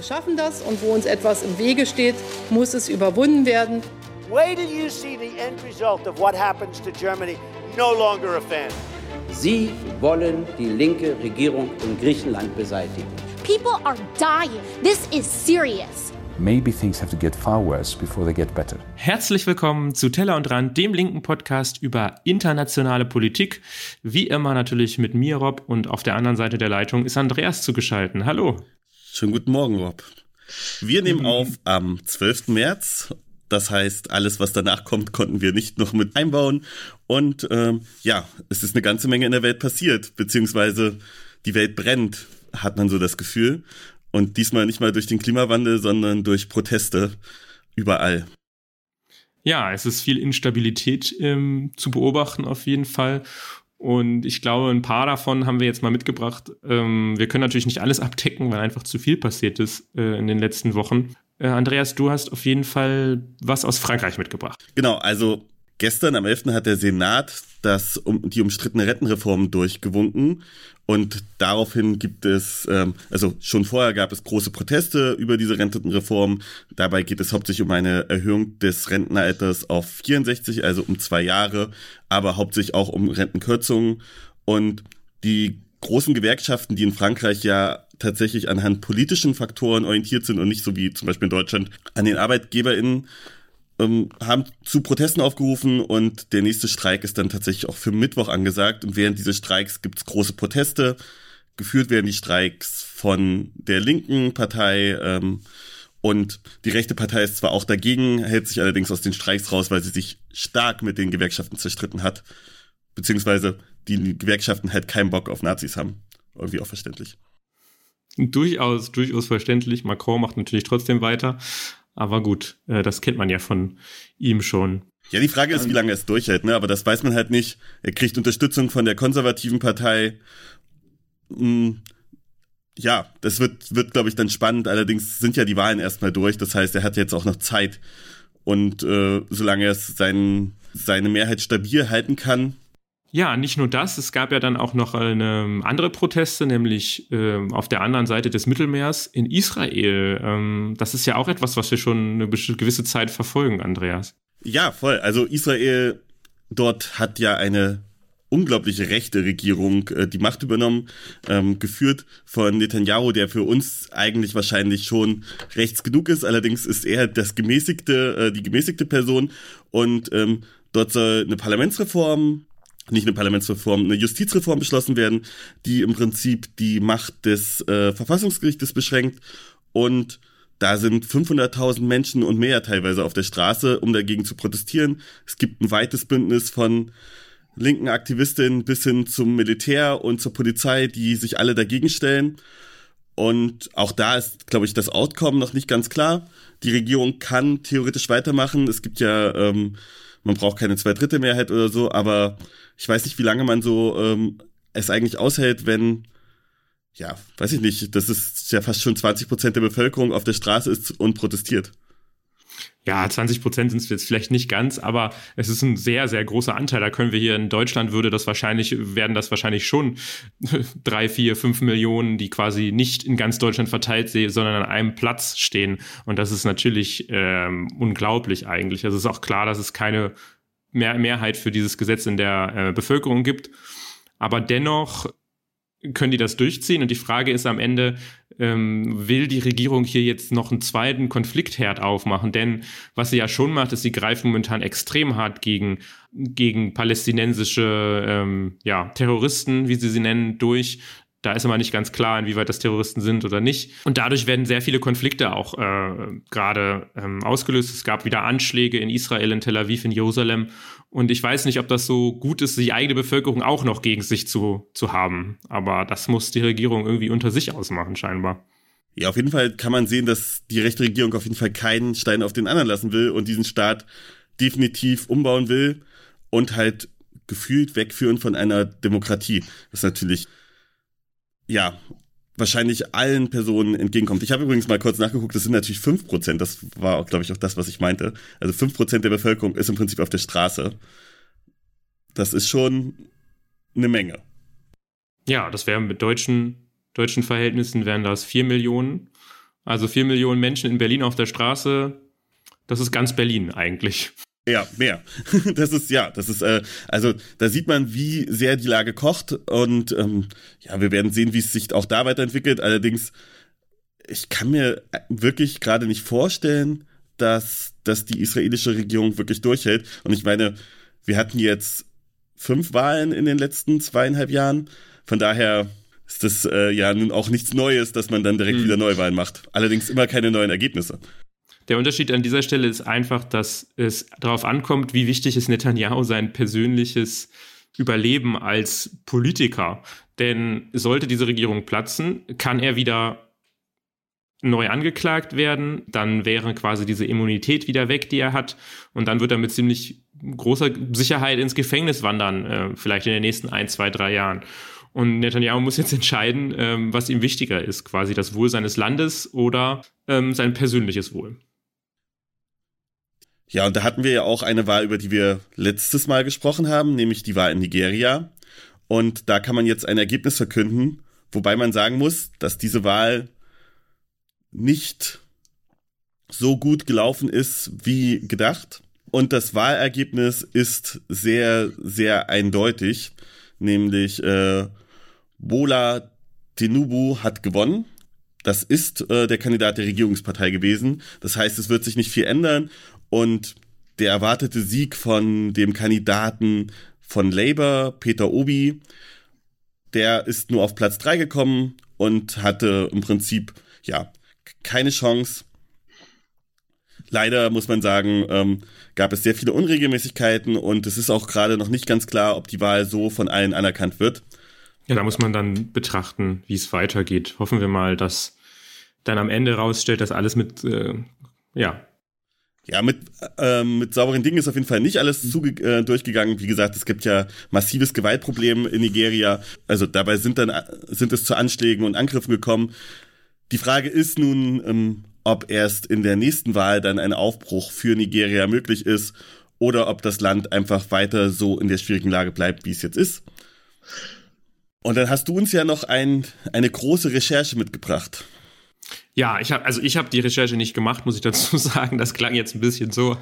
Wir schaffen das und wo uns etwas im Wege steht, muss es überwunden werden. Wait till you see the end result of what happens to Germany. No longer a fan. Sie wollen die linke Regierung in Griechenland beseitigen. People are dying. This is serious. Maybe things have to get far worse before they get better. Herzlich willkommen zu Teller und Rand, dem linken Podcast über internationale Politik. Wie immer natürlich mit mir, Rob, und auf der anderen Seite der Leitung ist Andreas zugeschalten. Hallo. Schönen guten Morgen, Rob. Wir nehmen auf am 12. März das heißt, alles, was danach kommt, konnten wir nicht noch mit einbauen. Und ähm, ja, es ist eine ganze Menge in der Welt passiert, beziehungsweise die Welt brennt, hat man so das Gefühl. Und diesmal nicht mal durch den Klimawandel, sondern durch Proteste überall. Ja, es ist viel Instabilität ähm, zu beobachten auf jeden Fall. Und ich glaube, ein paar davon haben wir jetzt mal mitgebracht. Ähm, wir können natürlich nicht alles abdecken, weil einfach zu viel passiert ist äh, in den letzten Wochen. Äh, Andreas, du hast auf jeden Fall was aus Frankreich mitgebracht. Genau, also gestern am 11. hat der Senat das um die umstrittene Rentenreform durchgewunken und daraufhin gibt es, ähm, also schon vorher gab es große Proteste über diese Rentenreform. Dabei geht es hauptsächlich um eine Erhöhung des Rentenalters auf 64, also um zwei Jahre, aber hauptsächlich auch um Rentenkürzungen und die großen Gewerkschaften, die in Frankreich ja tatsächlich anhand politischen Faktoren orientiert sind und nicht so wie zum Beispiel in Deutschland an den ArbeitgeberInnen, ähm, haben zu Protesten aufgerufen und der nächste Streik ist dann tatsächlich auch für Mittwoch angesagt. Und während dieses Streiks gibt es große Proteste. Geführt werden die Streiks von der linken Partei ähm, und die rechte Partei ist zwar auch dagegen, hält sich allerdings aus den Streiks raus, weil sie sich stark mit den Gewerkschaften zerstritten hat. Beziehungsweise die Gewerkschaften halt keinen Bock auf Nazis haben. Irgendwie auch verständlich. Durchaus, durchaus verständlich. Macron macht natürlich trotzdem weiter. Aber gut, äh, das kennt man ja von ihm schon. Ja, die Frage ist, wie lange er es durchhält, ne? Aber das weiß man halt nicht. Er kriegt Unterstützung von der konservativen Partei. Hm, ja, das wird, wird glaube ich, dann spannend. Allerdings sind ja die Wahlen erstmal durch. Das heißt, er hat jetzt auch noch Zeit. Und äh, solange er sein, seine Mehrheit stabil halten kann, ja, nicht nur das, es gab ja dann auch noch eine andere Proteste, nämlich äh, auf der anderen Seite des Mittelmeers in Israel. Ähm, das ist ja auch etwas, was wir schon eine gewisse Zeit verfolgen, Andreas. Ja, voll. Also Israel dort hat ja eine unglaubliche rechte Regierung äh, die Macht übernommen, ähm, geführt von Netanyahu, der für uns eigentlich wahrscheinlich schon rechts genug ist. Allerdings ist er das gemäßigte, äh, die gemäßigte Person und ähm, dort soll eine Parlamentsreform nicht eine Parlamentsreform, eine Justizreform beschlossen werden, die im Prinzip die Macht des äh, Verfassungsgerichtes beschränkt und da sind 500.000 Menschen und mehr teilweise auf der Straße, um dagegen zu protestieren. Es gibt ein weites Bündnis von linken Aktivistinnen bis hin zum Militär und zur Polizei, die sich alle dagegen stellen. Und auch da ist, glaube ich, das Outcome noch nicht ganz klar. Die Regierung kann theoretisch weitermachen. Es gibt ja, ähm, man braucht keine Zweidrittelmehrheit oder so, aber ich weiß nicht, wie lange man so ähm, es eigentlich aushält, wenn, ja, weiß ich nicht, das ist ja fast schon 20 Prozent der Bevölkerung auf der Straße ist und protestiert. Ja, 20 Prozent sind es jetzt vielleicht nicht ganz, aber es ist ein sehr, sehr großer Anteil. Da können wir hier in Deutschland würde das wahrscheinlich, werden das wahrscheinlich schon drei, vier, fünf Millionen, die quasi nicht in ganz Deutschland verteilt sind, sondern an einem Platz stehen. Und das ist natürlich ähm, unglaublich eigentlich. Also es ist auch klar, dass es keine mehr Mehrheit für dieses Gesetz in der äh, Bevölkerung gibt. Aber dennoch können die das durchziehen. Und die Frage ist am Ende, ähm, will die Regierung hier jetzt noch einen zweiten Konfliktherd aufmachen? Denn was sie ja schon macht, ist, sie greift momentan extrem hart gegen, gegen palästinensische ähm, ja, Terroristen, wie sie sie nennen, durch. Da ist immer nicht ganz klar, inwieweit das Terroristen sind oder nicht. Und dadurch werden sehr viele Konflikte auch äh, gerade ähm, ausgelöst. Es gab wieder Anschläge in Israel, in Tel Aviv, in Jerusalem. Und ich weiß nicht, ob das so gut ist, die eigene Bevölkerung auch noch gegen sich zu, zu haben. Aber das muss die Regierung irgendwie unter sich ausmachen, scheinbar. Ja, auf jeden Fall kann man sehen, dass die rechte Regierung auf jeden Fall keinen Stein auf den anderen lassen will und diesen Staat definitiv umbauen will und halt gefühlt wegführen von einer Demokratie. Das ist natürlich ja, wahrscheinlich allen Personen entgegenkommt. Ich habe übrigens mal kurz nachgeguckt, das sind natürlich fünf Prozent. Das war, glaube ich, auch das, was ich meinte. Also fünf Prozent der Bevölkerung ist im Prinzip auf der Straße. Das ist schon eine Menge. Ja, das wären mit deutschen, deutschen Verhältnissen wären das vier Millionen. Also vier Millionen Menschen in Berlin auf der Straße, das ist ganz Berlin eigentlich. Ja, mehr. Das ist, ja, das ist, äh, also da sieht man, wie sehr die Lage kocht und ähm, ja, wir werden sehen, wie es sich auch da weiterentwickelt. Allerdings, ich kann mir wirklich gerade nicht vorstellen, dass, dass die israelische Regierung wirklich durchhält. Und ich meine, wir hatten jetzt fünf Wahlen in den letzten zweieinhalb Jahren. Von daher ist das äh, ja nun auch nichts Neues, dass man dann direkt mhm. wieder Neuwahlen macht. Allerdings immer keine neuen Ergebnisse. Der Unterschied an dieser Stelle ist einfach, dass es darauf ankommt, wie wichtig ist Netanyahu sein persönliches Überleben als Politiker. Denn sollte diese Regierung platzen, kann er wieder neu angeklagt werden, dann wäre quasi diese Immunität wieder weg, die er hat, und dann wird er mit ziemlich großer Sicherheit ins Gefängnis wandern, äh, vielleicht in den nächsten ein, zwei, drei Jahren. Und Netanyahu muss jetzt entscheiden, ähm, was ihm wichtiger ist, quasi das Wohl seines Landes oder ähm, sein persönliches Wohl. Ja, und da hatten wir ja auch eine Wahl, über die wir letztes Mal gesprochen haben, nämlich die Wahl in Nigeria. Und da kann man jetzt ein Ergebnis verkünden, wobei man sagen muss, dass diese Wahl nicht so gut gelaufen ist wie gedacht. Und das Wahlergebnis ist sehr, sehr eindeutig, nämlich äh, Bola Tinubu hat gewonnen. Das ist äh, der Kandidat der Regierungspartei gewesen. Das heißt, es wird sich nicht viel ändern. Und der erwartete Sieg von dem Kandidaten von Labour, Peter Obi, der ist nur auf Platz drei gekommen und hatte im Prinzip, ja, keine Chance. Leider muss man sagen, ähm, gab es sehr viele Unregelmäßigkeiten und es ist auch gerade noch nicht ganz klar, ob die Wahl so von allen anerkannt wird. Ja, da muss man dann betrachten, wie es weitergeht. Hoffen wir mal, dass dann am Ende rausstellt, dass alles mit, äh, ja. Ja, mit, äh, mit sauberen Dingen ist auf jeden Fall nicht alles zuge äh, durchgegangen. Wie gesagt, es gibt ja massives Gewaltproblem in Nigeria. Also dabei sind dann, sind es zu Anschlägen und Angriffen gekommen. Die Frage ist nun, ähm, ob erst in der nächsten Wahl dann ein Aufbruch für Nigeria möglich ist oder ob das Land einfach weiter so in der schwierigen Lage bleibt, wie es jetzt ist. Und dann hast du uns ja noch ein, eine große Recherche mitgebracht. Ja, ich habe also ich habe die Recherche nicht gemacht, muss ich dazu sagen. Das klang jetzt ein bisschen so,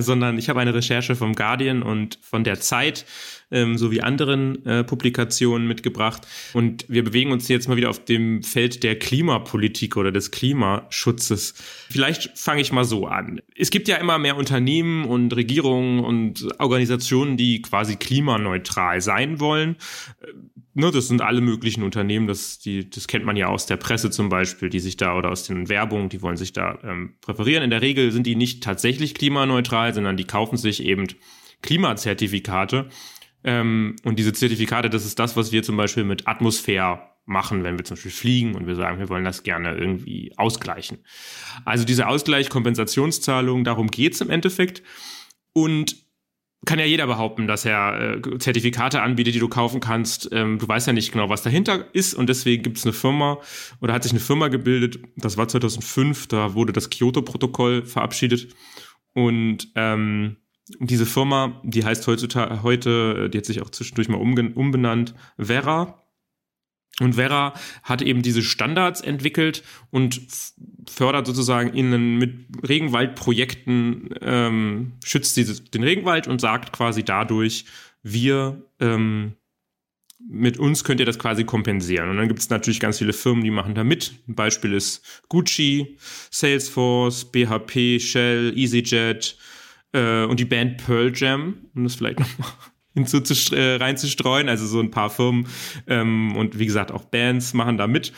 sondern ich habe eine Recherche vom Guardian und von der Zeit ähm, sowie anderen äh, Publikationen mitgebracht. Und wir bewegen uns jetzt mal wieder auf dem Feld der Klimapolitik oder des Klimaschutzes. Vielleicht fange ich mal so an. Es gibt ja immer mehr Unternehmen und Regierungen und Organisationen, die quasi klimaneutral sein wollen. Ne, das sind alle möglichen Unternehmen, das, die, das kennt man ja aus der Presse zum Beispiel, die sich da oder aus den Werbungen, die wollen sich da ähm, präferieren. In der Regel sind die nicht tatsächlich klimaneutral, sondern die kaufen sich eben Klimazertifikate ähm, und diese Zertifikate, das ist das, was wir zum Beispiel mit Atmosphäre machen, wenn wir zum Beispiel fliegen und wir sagen, wir wollen das gerne irgendwie ausgleichen. Also diese Ausgleich, Kompensationszahlung, darum geht's im Endeffekt. Und kann ja jeder behaupten, dass er äh, Zertifikate anbietet, die du kaufen kannst. Ähm, du weißt ja nicht genau, was dahinter ist und deswegen gibt es eine Firma oder hat sich eine Firma gebildet. Das war 2005, da wurde das Kyoto-Protokoll verabschiedet und ähm, diese Firma, die heißt heutzutage, heute, die hat sich auch zwischendurch mal umbenannt, Vera. Und Vera hat eben diese Standards entwickelt und fördert sozusagen in mit Regenwaldprojekten, ähm, schützt diese, den Regenwald und sagt quasi dadurch, wir ähm, mit uns könnt ihr das quasi kompensieren. Und dann gibt es natürlich ganz viele Firmen, die machen da mit. Ein Beispiel ist Gucci, Salesforce, BHP, Shell, EasyJet, äh, und die Band Pearl Jam, um das vielleicht nochmal hinzu zu, äh, reinzustreuen. Also so ein paar Firmen ähm, und wie gesagt auch Bands machen da mit.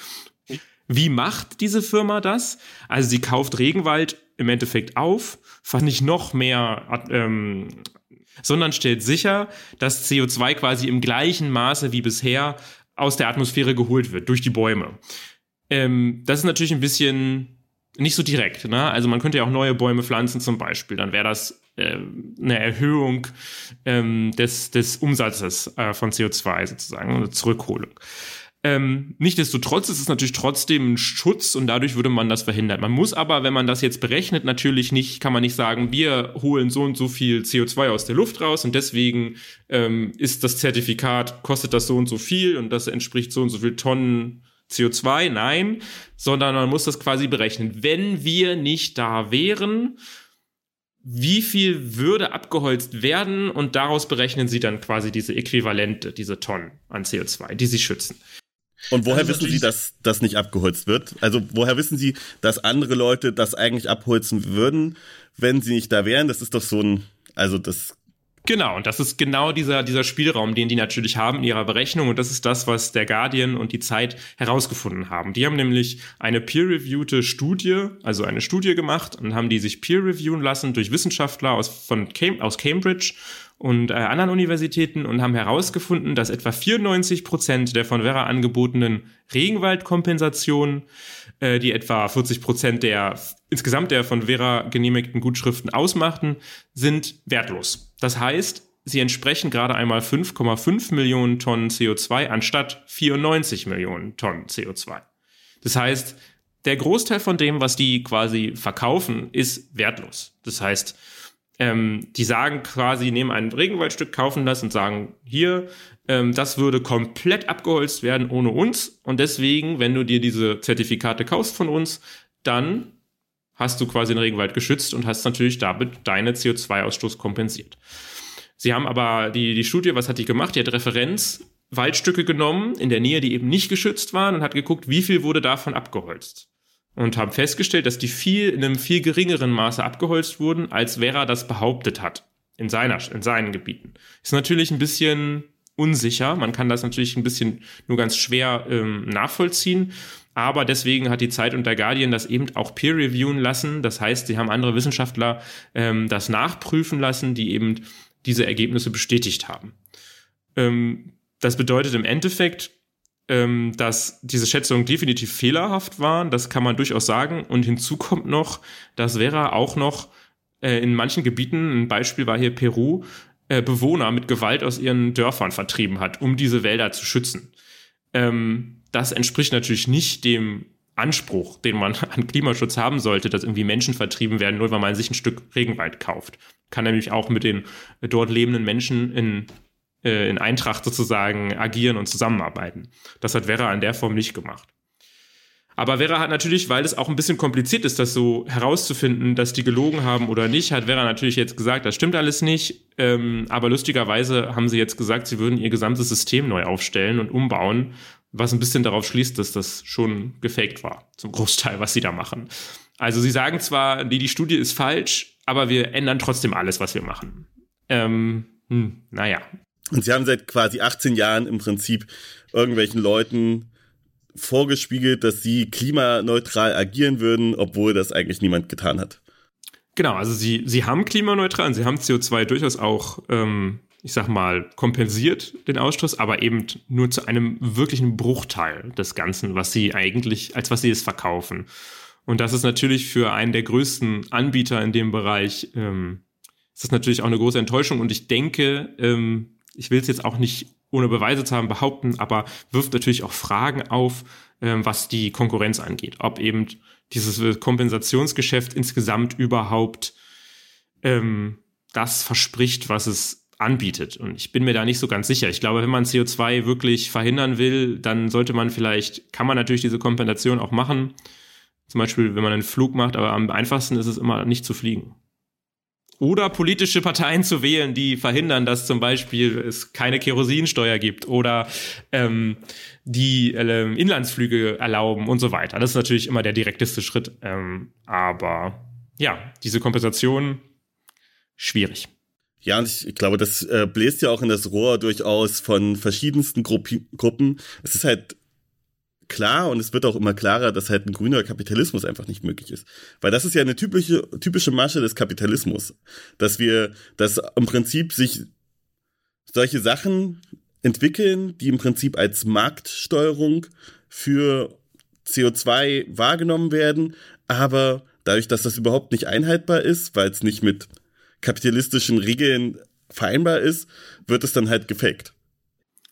Wie macht diese Firma das? Also sie kauft Regenwald im Endeffekt auf, fand ich noch mehr, ähm, sondern stellt sicher, dass CO2 quasi im gleichen Maße wie bisher aus der Atmosphäre geholt wird durch die Bäume. Ähm, das ist natürlich ein bisschen nicht so direkt. Ne? Also man könnte ja auch neue Bäume pflanzen zum Beispiel. Dann wäre das äh, eine Erhöhung ähm, des, des Umsatzes äh, von CO2 sozusagen, eine Zurückholung. Ähm, Nichtsdestotrotz ist es natürlich trotzdem ein Schutz und dadurch würde man das verhindern. Man muss aber, wenn man das jetzt berechnet, natürlich nicht, kann man nicht sagen, wir holen so und so viel CO2 aus der Luft raus und deswegen ähm, ist das Zertifikat, kostet das so und so viel und das entspricht so und so viel Tonnen CO2, nein, sondern man muss das quasi berechnen. Wenn wir nicht da wären, wie viel würde abgeholzt werden und daraus berechnen sie dann quasi diese Äquivalente, diese Tonnen an CO2, die sie schützen. Und woher also wissen Sie, dass das nicht abgeholzt wird? Also woher wissen Sie, dass andere Leute das eigentlich abholzen würden, wenn sie nicht da wären? Das ist doch so ein, also das Genau, und das ist genau dieser, dieser Spielraum, den die natürlich haben in ihrer Berechnung. Und das ist das, was der Guardian und die Zeit herausgefunden haben. Die haben nämlich eine peer-reviewte Studie, also eine Studie gemacht und haben die sich peer-reviewen lassen durch Wissenschaftler aus, von Cam aus Cambridge und äh, anderen Universitäten und haben herausgefunden, dass etwa 94 Prozent der von Vera angebotenen Regenwaldkompensationen, äh, die etwa 40 Prozent der insgesamt der von Vera genehmigten Gutschriften ausmachten, sind wertlos. Das heißt, sie entsprechen gerade einmal 5,5 Millionen Tonnen CO2 anstatt 94 Millionen Tonnen CO2. Das heißt, der Großteil von dem, was die quasi verkaufen, ist wertlos. Das heißt, ähm, die sagen quasi, nehmen ein Regenwaldstück, kaufen das und sagen, hier, ähm, das würde komplett abgeholzt werden ohne uns. Und deswegen, wenn du dir diese Zertifikate kaufst von uns, dann hast du quasi den Regenwald geschützt und hast natürlich damit deine CO2-Ausstoß kompensiert. Sie haben aber die, die Studie, was hat die gemacht? Die hat Referenz Waldstücke genommen in der Nähe, die eben nicht geschützt waren und hat geguckt, wie viel wurde davon abgeholzt und haben festgestellt, dass die viel in einem viel geringeren Maße abgeholzt wurden, als Vera das behauptet hat in seiner in seinen Gebieten. Ist natürlich ein bisschen unsicher. Man kann das natürlich ein bisschen nur ganz schwer ähm, nachvollziehen. Aber deswegen hat die Zeit und der Guardian das eben auch peer reviewen lassen. Das heißt, sie haben andere Wissenschaftler ähm, das nachprüfen lassen, die eben diese Ergebnisse bestätigt haben. Ähm, das bedeutet im Endeffekt, ähm, dass diese Schätzungen definitiv fehlerhaft waren. Das kann man durchaus sagen. Und hinzu kommt noch, dass Vera auch noch äh, in manchen Gebieten, ein Beispiel war hier Peru, äh, Bewohner mit Gewalt aus ihren Dörfern vertrieben hat, um diese Wälder zu schützen. Ähm, das entspricht natürlich nicht dem Anspruch, den man an Klimaschutz haben sollte, dass irgendwie Menschen vertrieben werden, nur weil man sich ein Stück Regenwald kauft. Kann nämlich auch mit den dort lebenden Menschen in äh, in Eintracht sozusagen agieren und zusammenarbeiten. Das hat Vera in der Form nicht gemacht. Aber Vera hat natürlich, weil es auch ein bisschen kompliziert ist, das so herauszufinden, dass die gelogen haben oder nicht, hat Vera natürlich jetzt gesagt, das stimmt alles nicht. Ähm, aber lustigerweise haben sie jetzt gesagt, sie würden ihr gesamtes System neu aufstellen und umbauen, was ein bisschen darauf schließt, dass das schon gefaked war, zum Großteil, was sie da machen. Also sie sagen zwar, die, die Studie ist falsch, aber wir ändern trotzdem alles, was wir machen. Ähm, hm, naja, und sie haben seit quasi 18 Jahren im Prinzip irgendwelchen Leuten vorgespiegelt, dass sie klimaneutral agieren würden, obwohl das eigentlich niemand getan hat. Genau, also sie, sie haben klimaneutral und sie haben CO2 durchaus auch, ähm, ich sag mal, kompensiert, den Ausstoß, aber eben nur zu einem wirklichen Bruchteil des Ganzen, was sie eigentlich, als was sie es verkaufen. Und das ist natürlich für einen der größten Anbieter in dem Bereich, ähm, ist das natürlich auch eine große Enttäuschung. Und ich denke, ähm, ich will es jetzt auch nicht ohne Beweise zu haben behaupten, aber wirft natürlich auch Fragen auf, ähm, was die Konkurrenz angeht. Ob eben dieses Kompensationsgeschäft insgesamt überhaupt ähm, das verspricht, was es anbietet. Und ich bin mir da nicht so ganz sicher. Ich glaube, wenn man CO2 wirklich verhindern will, dann sollte man vielleicht, kann man natürlich diese Kompensation auch machen. Zum Beispiel, wenn man einen Flug macht, aber am einfachsten ist es immer nicht zu fliegen oder politische Parteien zu wählen, die verhindern, dass zum Beispiel es keine Kerosinsteuer gibt oder ähm, die äh, Inlandsflüge erlauben und so weiter. Das ist natürlich immer der direkteste Schritt. Ähm, aber ja, diese Kompensation schwierig. Ja, und ich, glaube, das äh, bläst ja auch in das Rohr durchaus von verschiedensten Gruppi Gruppen. Es ist halt klar und es wird auch immer klarer, dass halt ein grüner Kapitalismus einfach nicht möglich ist. Weil das ist ja eine typische, typische Masche des Kapitalismus. Dass wir, dass im Prinzip sich solche Sachen entwickeln, die im Prinzip als Marktsteuerung für CO2 wahrgenommen werden, aber dadurch, dass das überhaupt nicht einhaltbar ist, weil es nicht mit kapitalistischen Regeln vereinbar ist, wird es dann halt gefaked.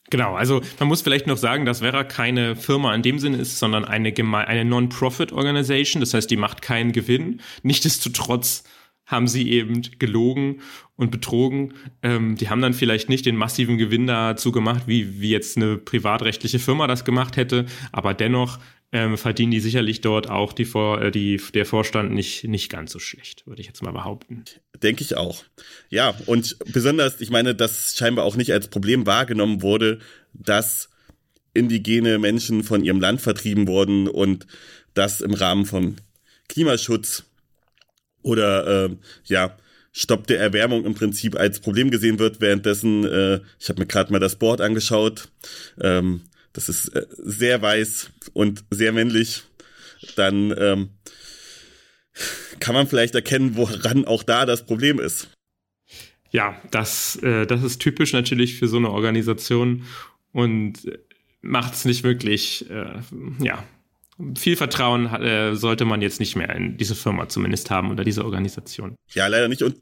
Genau, also man muss vielleicht noch sagen, dass Vera keine Firma in dem Sinne ist, sondern eine, eine Non-Profit-Organisation. Das heißt, die macht keinen Gewinn. Nichtsdestotrotz haben sie eben gelogen und betrogen. Ähm, die haben dann vielleicht nicht den massiven Gewinn dazu gemacht, wie, wie jetzt eine privatrechtliche Firma das gemacht hätte, aber dennoch ähm, verdienen die sicherlich dort auch die, Vor äh, die, der Vorstand nicht, nicht ganz so schlecht, würde ich jetzt mal behaupten. Denke ich auch. Ja, und besonders, ich meine, dass scheinbar auch nicht als Problem wahrgenommen wurde, dass indigene Menschen von ihrem Land vertrieben wurden und das im Rahmen von Klimaschutz oder äh, ja, Stopp der Erwärmung im Prinzip als Problem gesehen wird. Währenddessen, äh, ich habe mir gerade mal das Board angeschaut, ähm, das ist äh, sehr weiß und sehr männlich. Dann ähm, kann man vielleicht erkennen, woran auch da das Problem ist. Ja, das, äh, das ist typisch natürlich für so eine Organisation und macht es nicht wirklich, äh, ja, viel Vertrauen äh, sollte man jetzt nicht mehr in diese Firma zumindest haben oder diese Organisation. Ja, leider nicht. Und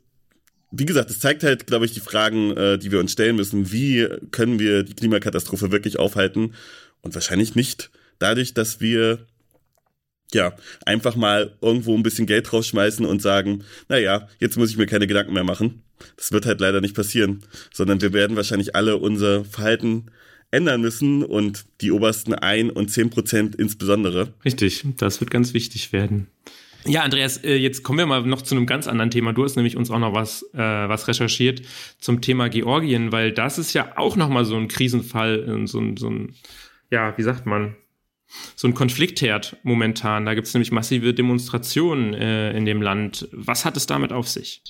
wie gesagt, es zeigt halt, glaube ich, die Fragen, äh, die wir uns stellen müssen. Wie können wir die Klimakatastrophe wirklich aufhalten? Und wahrscheinlich nicht dadurch, dass wir ja, einfach mal irgendwo ein bisschen Geld rausschmeißen und sagen, na ja, jetzt muss ich mir keine Gedanken mehr machen. Das wird halt leider nicht passieren, sondern wir werden wahrscheinlich alle unser Verhalten ändern müssen und die obersten ein und zehn Prozent insbesondere. Richtig, das wird ganz wichtig werden. Ja, Andreas, äh, jetzt kommen wir mal noch zu einem ganz anderen Thema. Du hast nämlich uns auch noch was, äh, was recherchiert zum Thema Georgien, weil das ist ja auch nochmal so ein Krisenfall, äh, so ein, so ein, ja, wie sagt man, so ein Konfliktherd momentan. Da gibt es nämlich massive Demonstrationen äh, in dem Land. Was hat es damit auf sich?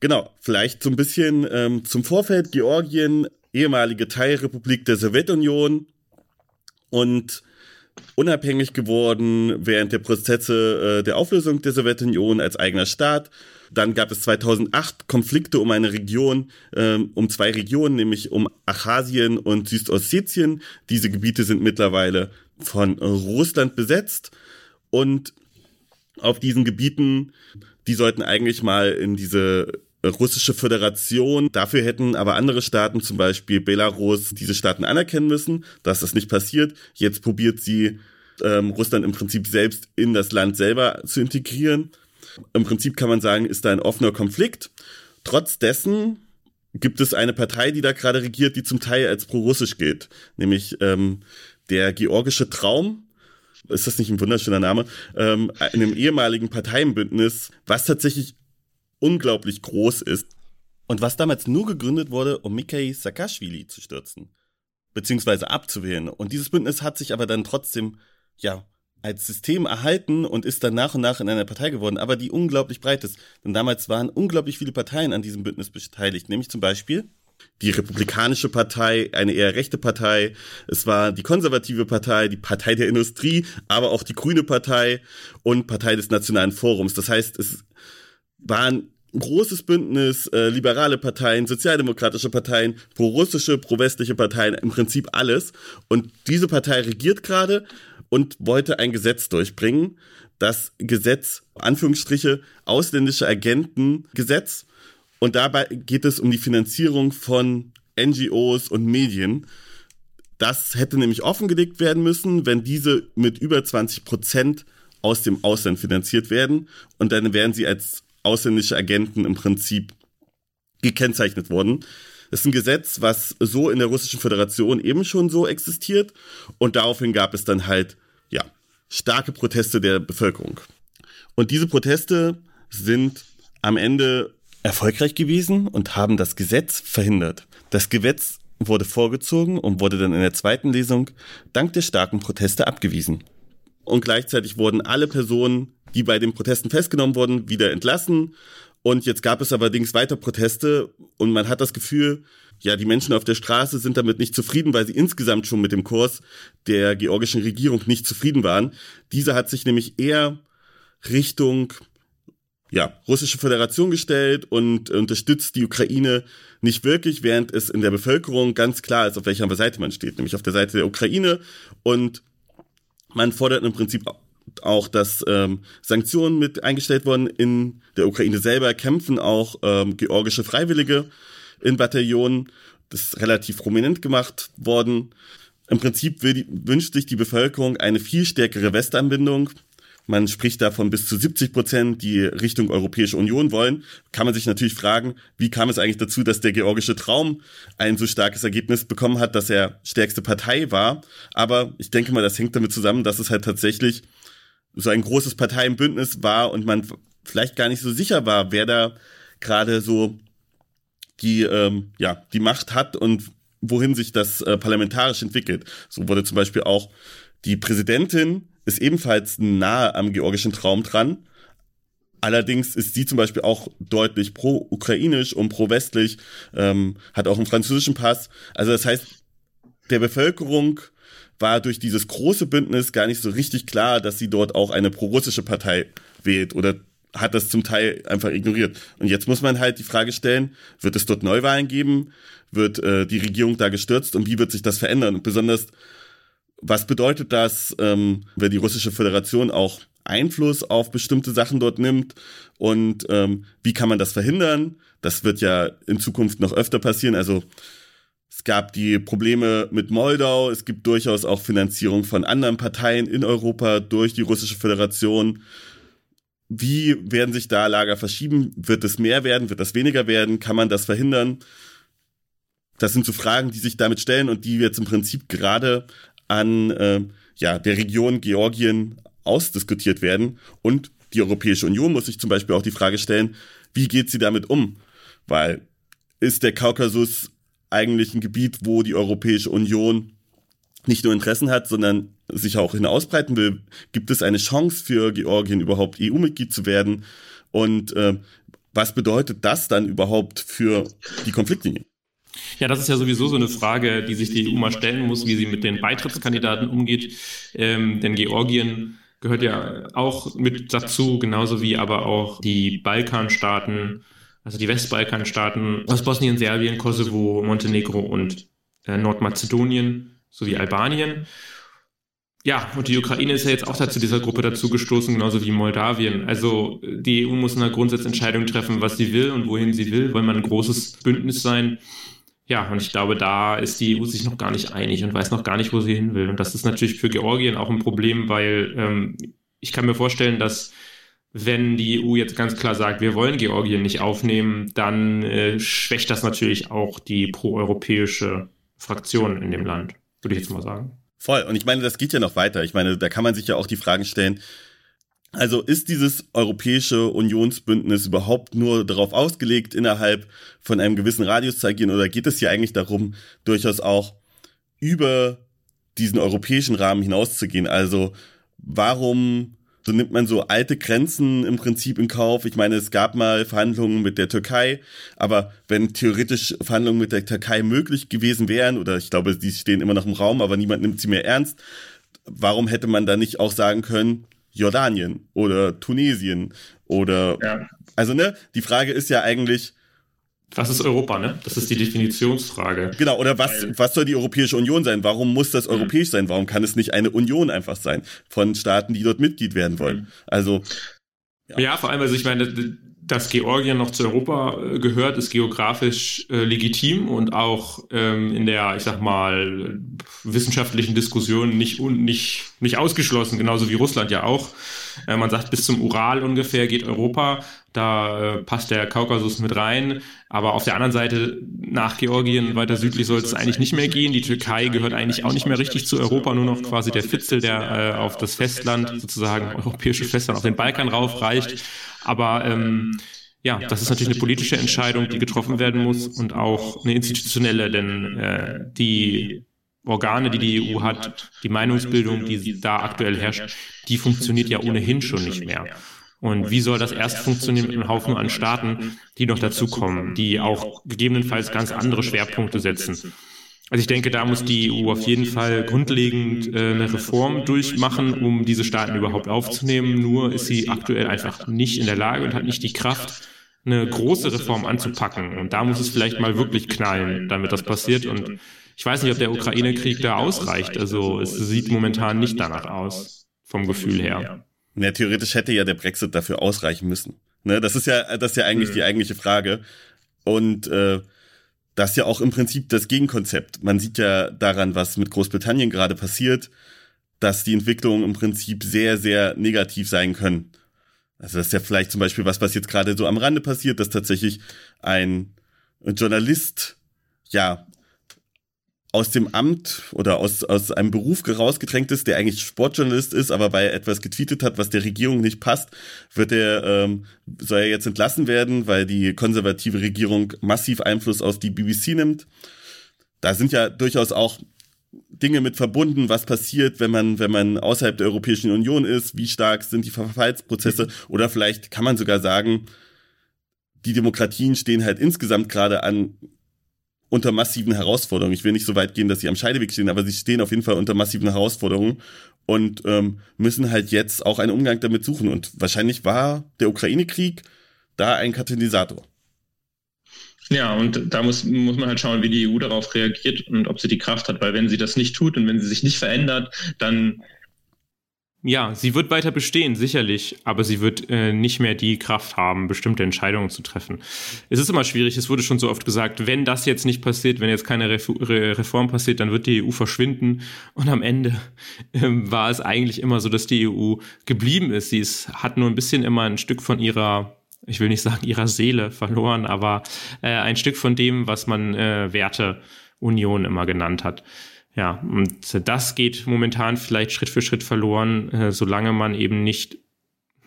Genau, vielleicht so ein bisschen ähm, zum Vorfeld. Georgien ehemalige Teilrepublik der Sowjetunion und unabhängig geworden während der Prozesse äh, der Auflösung der Sowjetunion als eigener Staat. Dann gab es 2008 Konflikte um eine Region, ähm, um zwei Regionen, nämlich um Abchasien und Südossetien. Diese Gebiete sind mittlerweile von Russland besetzt und auf diesen Gebieten, die sollten eigentlich mal in diese russische Föderation. Dafür hätten aber andere Staaten, zum Beispiel Belarus, diese Staaten anerkennen müssen. das nicht passiert. Jetzt probiert sie ähm, Russland im Prinzip selbst in das Land selber zu integrieren. Im Prinzip kann man sagen, ist da ein offener Konflikt. Trotz dessen gibt es eine Partei, die da gerade regiert, die zum Teil als pro-russisch gilt, nämlich ähm, der georgische Traum. Ist das nicht ein wunderschöner Name? Ähm, in einem ehemaligen Parteienbündnis, was tatsächlich unglaublich groß ist und was damals nur gegründet wurde, um Mikhail Saakashvili zu stürzen, beziehungsweise abzuwählen. Und dieses Bündnis hat sich aber dann trotzdem, ja, als System erhalten und ist dann nach und nach in einer Partei geworden, aber die unglaublich breit ist. Denn damals waren unglaublich viele Parteien an diesem Bündnis beteiligt, nämlich zum Beispiel die Republikanische Partei, eine eher rechte Partei, es war die konservative Partei, die Partei der Industrie, aber auch die Grüne Partei und Partei des Nationalen Forums. Das heißt, es war ein großes Bündnis, äh, liberale Parteien, sozialdemokratische Parteien, pro-russische, pro-westliche Parteien, im Prinzip alles. Und diese Partei regiert gerade und wollte ein Gesetz durchbringen. Das Gesetz, Anführungsstriche, ausländische Agentengesetz. Und dabei geht es um die Finanzierung von NGOs und Medien. Das hätte nämlich offengelegt werden müssen, wenn diese mit über 20 Prozent aus dem Ausland finanziert werden. Und dann wären sie als ausländische Agenten im Prinzip gekennzeichnet worden. Das ist ein Gesetz, was so in der Russischen Föderation eben schon so existiert. Und daraufhin gab es dann halt, ja, starke Proteste der Bevölkerung. Und diese Proteste sind am Ende erfolgreich gewesen und haben das Gesetz verhindert. Das Gesetz wurde vorgezogen und wurde dann in der zweiten Lesung dank der starken Proteste abgewiesen und gleichzeitig wurden alle Personen, die bei den Protesten festgenommen wurden, wieder entlassen. Und jetzt gab es allerdings weiter Proteste und man hat das Gefühl, ja, die Menschen auf der Straße sind damit nicht zufrieden, weil sie insgesamt schon mit dem Kurs der georgischen Regierung nicht zufrieden waren. Diese hat sich nämlich eher Richtung ja, russische Föderation gestellt und unterstützt die Ukraine nicht wirklich, während es in der Bevölkerung ganz klar ist, auf welcher Seite man steht, nämlich auf der Seite der Ukraine und man fordert im Prinzip auch, dass ähm, Sanktionen mit eingestellt wurden. In der Ukraine selber kämpfen auch ähm, georgische Freiwillige in Bataillonen. Das ist relativ prominent gemacht worden. Im Prinzip die, wünscht sich die Bevölkerung eine viel stärkere Westanbindung, Man spricht davon bis zu 70 Prozent, die Richtung Europäische Union wollen. Kann man sich natürlich fragen, wie kam es eigentlich dazu, dass der georgische Traum ein so starkes Ergebnis bekommen hat, dass er stärkste Partei war. Aber ich denke mal, das hängt damit zusammen, dass es halt tatsächlich so ein großes Parteienbündnis war und man vielleicht gar nicht so sicher war, wer da gerade so die, ähm, ja, die Macht hat und wohin sich das äh, parlamentarisch entwickelt. So wurde zum Beispiel auch die Präsidentin ist ebenfalls nahe am georgischen Traum dran. Allerdings ist sie zum Beispiel auch deutlich pro-ukrainisch und pro-westlich, ähm, hat auch einen französischen Pass. Also das heißt, der Bevölkerung war durch dieses große Bündnis gar nicht so richtig klar, dass sie dort auch eine pro-russische Partei wählt oder hat das zum Teil einfach ignoriert. Und jetzt muss man halt die Frage stellen, wird es dort Neuwahlen geben? Wird äh, die Regierung da gestürzt und wie wird sich das verändern? Und besonders was bedeutet das, ähm, wenn die russische Föderation auch Einfluss auf bestimmte Sachen dort nimmt und ähm, wie kann man das verhindern? Das wird ja in Zukunft noch öfter passieren. Also es gab die Probleme mit Moldau, es gibt durchaus auch Finanzierung von anderen Parteien in Europa durch die russische Föderation. Wie werden sich da Lager verschieben? Wird es mehr werden? Wird das weniger werden? Kann man das verhindern? Das sind so Fragen, die sich damit stellen und die jetzt im Prinzip gerade an äh, ja, der Region Georgien ausdiskutiert werden. Und die Europäische Union muss sich zum Beispiel auch die Frage stellen, wie geht sie damit um? Weil ist der Kaukasus eigentlich ein Gebiet, wo die Europäische Union nicht nur Interessen hat, sondern sich auch hinausbreiten will? Gibt es eine Chance für Georgien überhaupt EU-Mitglied zu werden? Und äh, was bedeutet das dann überhaupt für die Konfliktlinie? Ja, das ist ja sowieso so eine Frage, die sich die EU mal stellen muss, wie sie mit den Beitrittskandidaten umgeht. Ähm, denn Georgien gehört ja auch mit dazu, genauso wie aber auch die Balkanstaaten, also die Westbalkanstaaten aus Bosnien, Serbien, Kosovo, Montenegro und äh, Nordmazedonien sowie Albanien. Ja, und die Ukraine ist ja jetzt auch dazu dieser Gruppe dazugestoßen, genauso wie Moldawien. Also die EU muss eine Grundsatzentscheidung treffen, was sie will und wohin sie will. Wollen wir ein großes Bündnis sein? Ja, und ich glaube, da ist die EU sich noch gar nicht einig und weiß noch gar nicht, wo sie hin will. Und das ist natürlich für Georgien auch ein Problem, weil ähm, ich kann mir vorstellen, dass wenn die EU jetzt ganz klar sagt, wir wollen Georgien nicht aufnehmen, dann äh, schwächt das natürlich auch die proeuropäische Fraktion in dem Land, würde ich jetzt mal sagen. Voll. Und ich meine, das geht ja noch weiter. Ich meine, da kann man sich ja auch die Fragen stellen, also ist dieses Europäische Unionsbündnis überhaupt nur darauf ausgelegt, innerhalb von einem gewissen Radius zu agieren, oder geht es hier eigentlich darum, durchaus auch über diesen europäischen Rahmen hinauszugehen? Also warum so nimmt man so alte Grenzen im Prinzip in Kauf. Ich meine, es gab mal Verhandlungen mit der Türkei, aber wenn theoretisch Verhandlungen mit der Türkei möglich gewesen wären, oder ich glaube, die stehen immer noch im Raum, aber niemand nimmt sie mehr ernst, warum hätte man da nicht auch sagen können, Jordanien oder Tunesien oder ja. also ne, die Frage ist ja eigentlich was ist Europa, ne? Das ist die Definitionsfrage. Genau, oder was, was soll die Europäische Union sein? Warum muss das mhm. europäisch sein? Warum kann es nicht eine Union einfach sein von Staaten, die dort Mitglied werden wollen? Mhm. Also. Ja, ja vor allem, also ich meine, dass Georgien noch zu Europa äh, gehört, ist geografisch äh, legitim und auch ähm, in der, ich sag mal, wissenschaftlichen Diskussion nicht, un, nicht, nicht ausgeschlossen, genauso wie Russland ja auch. Äh, man sagt, bis zum Ural ungefähr geht Europa, da äh, passt der Kaukasus mit rein, aber auf der anderen Seite nach Georgien weiter südlich soll es eigentlich nicht mehr gehen. Die Türkei gehört eigentlich auch nicht mehr richtig zu Europa, nur noch quasi der Fitzel, der äh, auf das Festland, sozusagen europäische Festland, auf den Balkan raufreicht. Aber ähm, ja, das ist natürlich eine politische Entscheidung, die getroffen werden muss und auch eine institutionelle, denn äh, die Organe, die die EU hat, die Meinungsbildung, die da aktuell herrscht, die funktioniert ja ohnehin schon nicht mehr. Und wie soll das erst funktionieren mit einem Haufen an Staaten, die noch dazukommen, die auch gegebenenfalls ganz andere Schwerpunkte setzen? Also ich denke, da muss die EU auf jeden Fall grundlegend äh, eine Reform durchmachen, um diese Staaten überhaupt aufzunehmen. Nur ist sie aktuell einfach nicht in der Lage und hat nicht die Kraft, eine große Reform anzupacken. Und da muss es vielleicht mal wirklich knallen, damit das passiert. Und ich weiß nicht, ob der Ukraine-Krieg da ausreicht. Also es sieht momentan nicht danach aus, vom Gefühl her. Ja, theoretisch hätte ja der Brexit dafür ausreichen müssen. Ne, das ist ja, das ist ja eigentlich mhm. die eigentliche Frage. Und äh, das ist ja auch im Prinzip das Gegenkonzept. Man sieht ja daran, was mit Großbritannien gerade passiert. dass die Entwicklungen im Prinzip sehr, sehr negativ sein können. Also das ist ja vielleicht zum Beispiel was, was jetzt gerade so am Rande passiert, dass tatsächlich ein Journalist ja aus dem Amt oder aus, aus einem Beruf rausgedrängt ist, der eigentlich Sportjournalist ist, aber weil er etwas getweetet hat, was der Regierung nicht passt, wird er, ähm, soll er jetzt entlassen werden, weil die konservative Regierung massiv Einfluss auf die BBC nimmt. Da sind ja durchaus auch Dinge mit verbunden, was passiert, wenn man, wenn man außerhalb der Europäischen Union ist, wie stark sind die Verfallsprozesse oder vielleicht kann man sogar sagen, die Demokratien stehen halt insgesamt gerade an unter massiven Herausforderungen. Ich will nicht so weit gehen, dass sie am Scheideweg stehen, aber sie stehen auf jeden Fall unter massiven Herausforderungen und ähm, müssen halt jetzt auch einen Umgang damit suchen. Und wahrscheinlich war der Ukraine-Krieg da ein Katalysator. Ja, und da muss, muss man halt schauen, wie die EU darauf reagiert und ob sie die Kraft hat, weil wenn sie das nicht tut und wenn sie sich nicht verändert, dann ja, sie wird weiter bestehen, sicherlich, aber sie wird äh, nicht mehr die Kraft haben, bestimmte Entscheidungen zu treffen. Es ist immer schwierig, es wurde schon so oft gesagt, wenn das jetzt nicht passiert, wenn jetzt keine Re Reform passiert, dann wird die EU verschwinden. Und am Ende äh, war es eigentlich immer so, dass die EU geblieben ist. Sie ist, hat nur ein bisschen immer ein Stück von ihrer ich will nicht sagen ihrer Seele verloren, aber äh, ein Stück von dem, was man äh, Werteunion immer genannt hat. Ja, und das geht momentan vielleicht Schritt für Schritt verloren, äh, solange man eben nicht,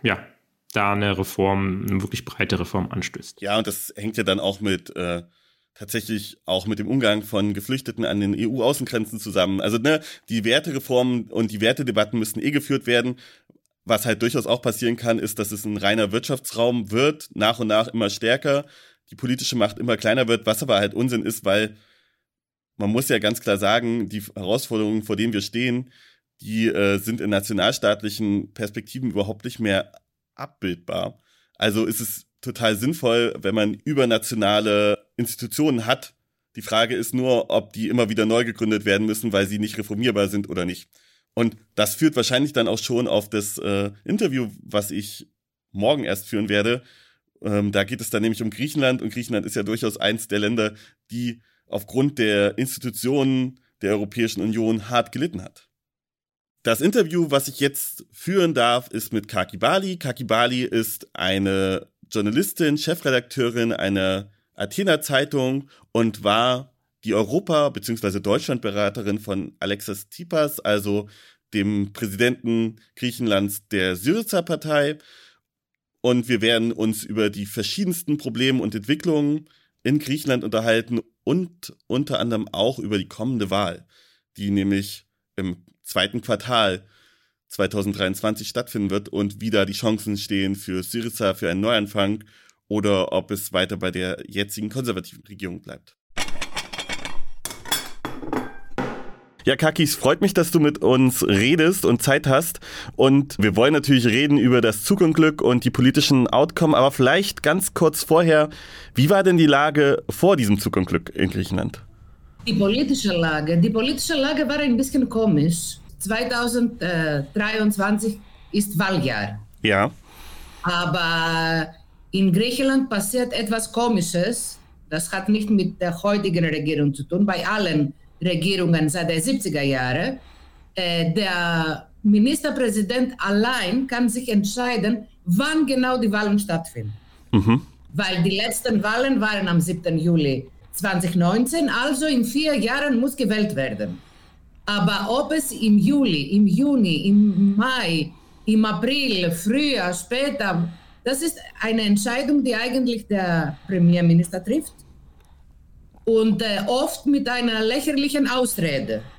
ja, da eine Reform, eine wirklich breite Reform anstößt. Ja, und das hängt ja dann auch mit äh, tatsächlich auch mit dem Umgang von Geflüchteten an den EU-Außengrenzen zusammen. Also ne, die Wertereformen und die Wertedebatten müssen eh geführt werden. Was halt durchaus auch passieren kann, ist, dass es ein reiner Wirtschaftsraum wird, nach und nach immer stärker, die politische Macht immer kleiner wird, was aber halt Unsinn ist, weil man muss ja ganz klar sagen, die Herausforderungen, vor denen wir stehen, die äh, sind in nationalstaatlichen Perspektiven überhaupt nicht mehr abbildbar. Also ist es total sinnvoll, wenn man übernationale Institutionen hat. Die Frage ist nur, ob die immer wieder neu gegründet werden müssen, weil sie nicht reformierbar sind oder nicht. Und das führt wahrscheinlich dann auch schon auf das äh, Interview, was ich morgen erst führen werde. Ähm, da geht es dann nämlich um Griechenland und Griechenland ist ja durchaus eins der Länder, die aufgrund der Institutionen der Europäischen Union hart gelitten hat. Das Interview, was ich jetzt führen darf, ist mit Kaki Bali. Kaki Bali ist eine Journalistin, Chefredakteurin einer Athener Zeitung und war die Europa- bzw. Deutschlandberaterin von Alexis Tsipras, also dem Präsidenten Griechenlands der Syriza-Partei. Und wir werden uns über die verschiedensten Probleme und Entwicklungen in Griechenland unterhalten und unter anderem auch über die kommende Wahl, die nämlich im zweiten Quartal 2023 stattfinden wird und wie da die Chancen stehen für Syriza für einen Neuanfang oder ob es weiter bei der jetzigen konservativen Regierung bleibt. Ja, Kakis, freut mich, dass du mit uns redest und Zeit hast. Und wir wollen natürlich reden über das Zugunglück und die politischen Outcome, aber vielleicht ganz kurz vorher, wie war denn die Lage vor diesem Zugunglück in Griechenland? Die politische Lage, die politische Lage war ein bisschen komisch. 2023 ist Wahljahr. Ja. Aber in Griechenland passiert etwas Komisches. Das hat nicht mit der heutigen Regierung zu tun, bei allen Regierungen seit den 70er Jahren. Äh, der Ministerpräsident allein kann sich entscheiden, wann genau die Wahlen stattfinden. Mhm. Weil die letzten Wahlen waren am 7. Juli 2019, also in vier Jahren muss gewählt werden. Aber ob es im Juli, im Juni, im Mai, im April, früher, später, das ist eine Entscheidung, die eigentlich der Premierminister trifft und äh, oft mit einer lächerlichen Ausrede.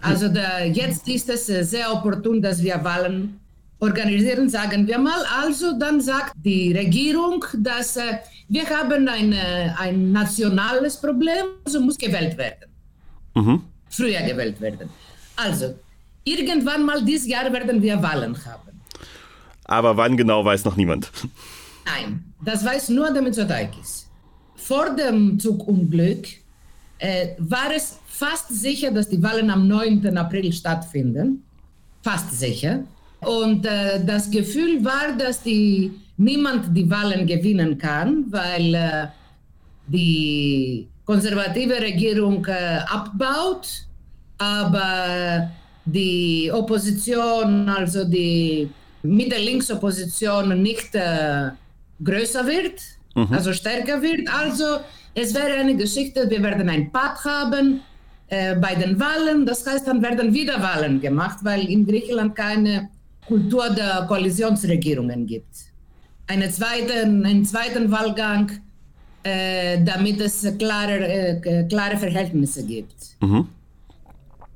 Also der, jetzt ist es äh, sehr opportun, dass wir Wahlen organisieren, sagen wir mal. Also dann sagt die Regierung, dass äh, wir haben eine, ein nationales Problem, also muss gewählt werden. Mhm. Früher gewählt werden. Also, irgendwann mal dieses Jahr werden wir Wahlen haben. Aber wann genau weiß noch niemand. Nein, das weiß nur der Mitsotakis vor dem Zugunglück äh, war es fast sicher, dass die Wahlen am 9. April stattfinden. Fast sicher. Und äh, das Gefühl war, dass die, niemand die Wahlen gewinnen kann, weil äh, die konservative Regierung äh, abbaut, aber die Opposition, also die Mitte-Links-Opposition nicht äh, größer wird, mhm. also stärker wird. Also es wäre eine Geschichte, wir werden ein Pakt haben äh, bei den Wahlen. Das heißt, dann werden wieder Wahlen gemacht, weil in Griechenland keine Kultur der Koalitionsregierungen gibt. Eine zweiten, einen zweiten Wahlgang, äh, damit es klare, äh, klare Verhältnisse gibt. Mhm.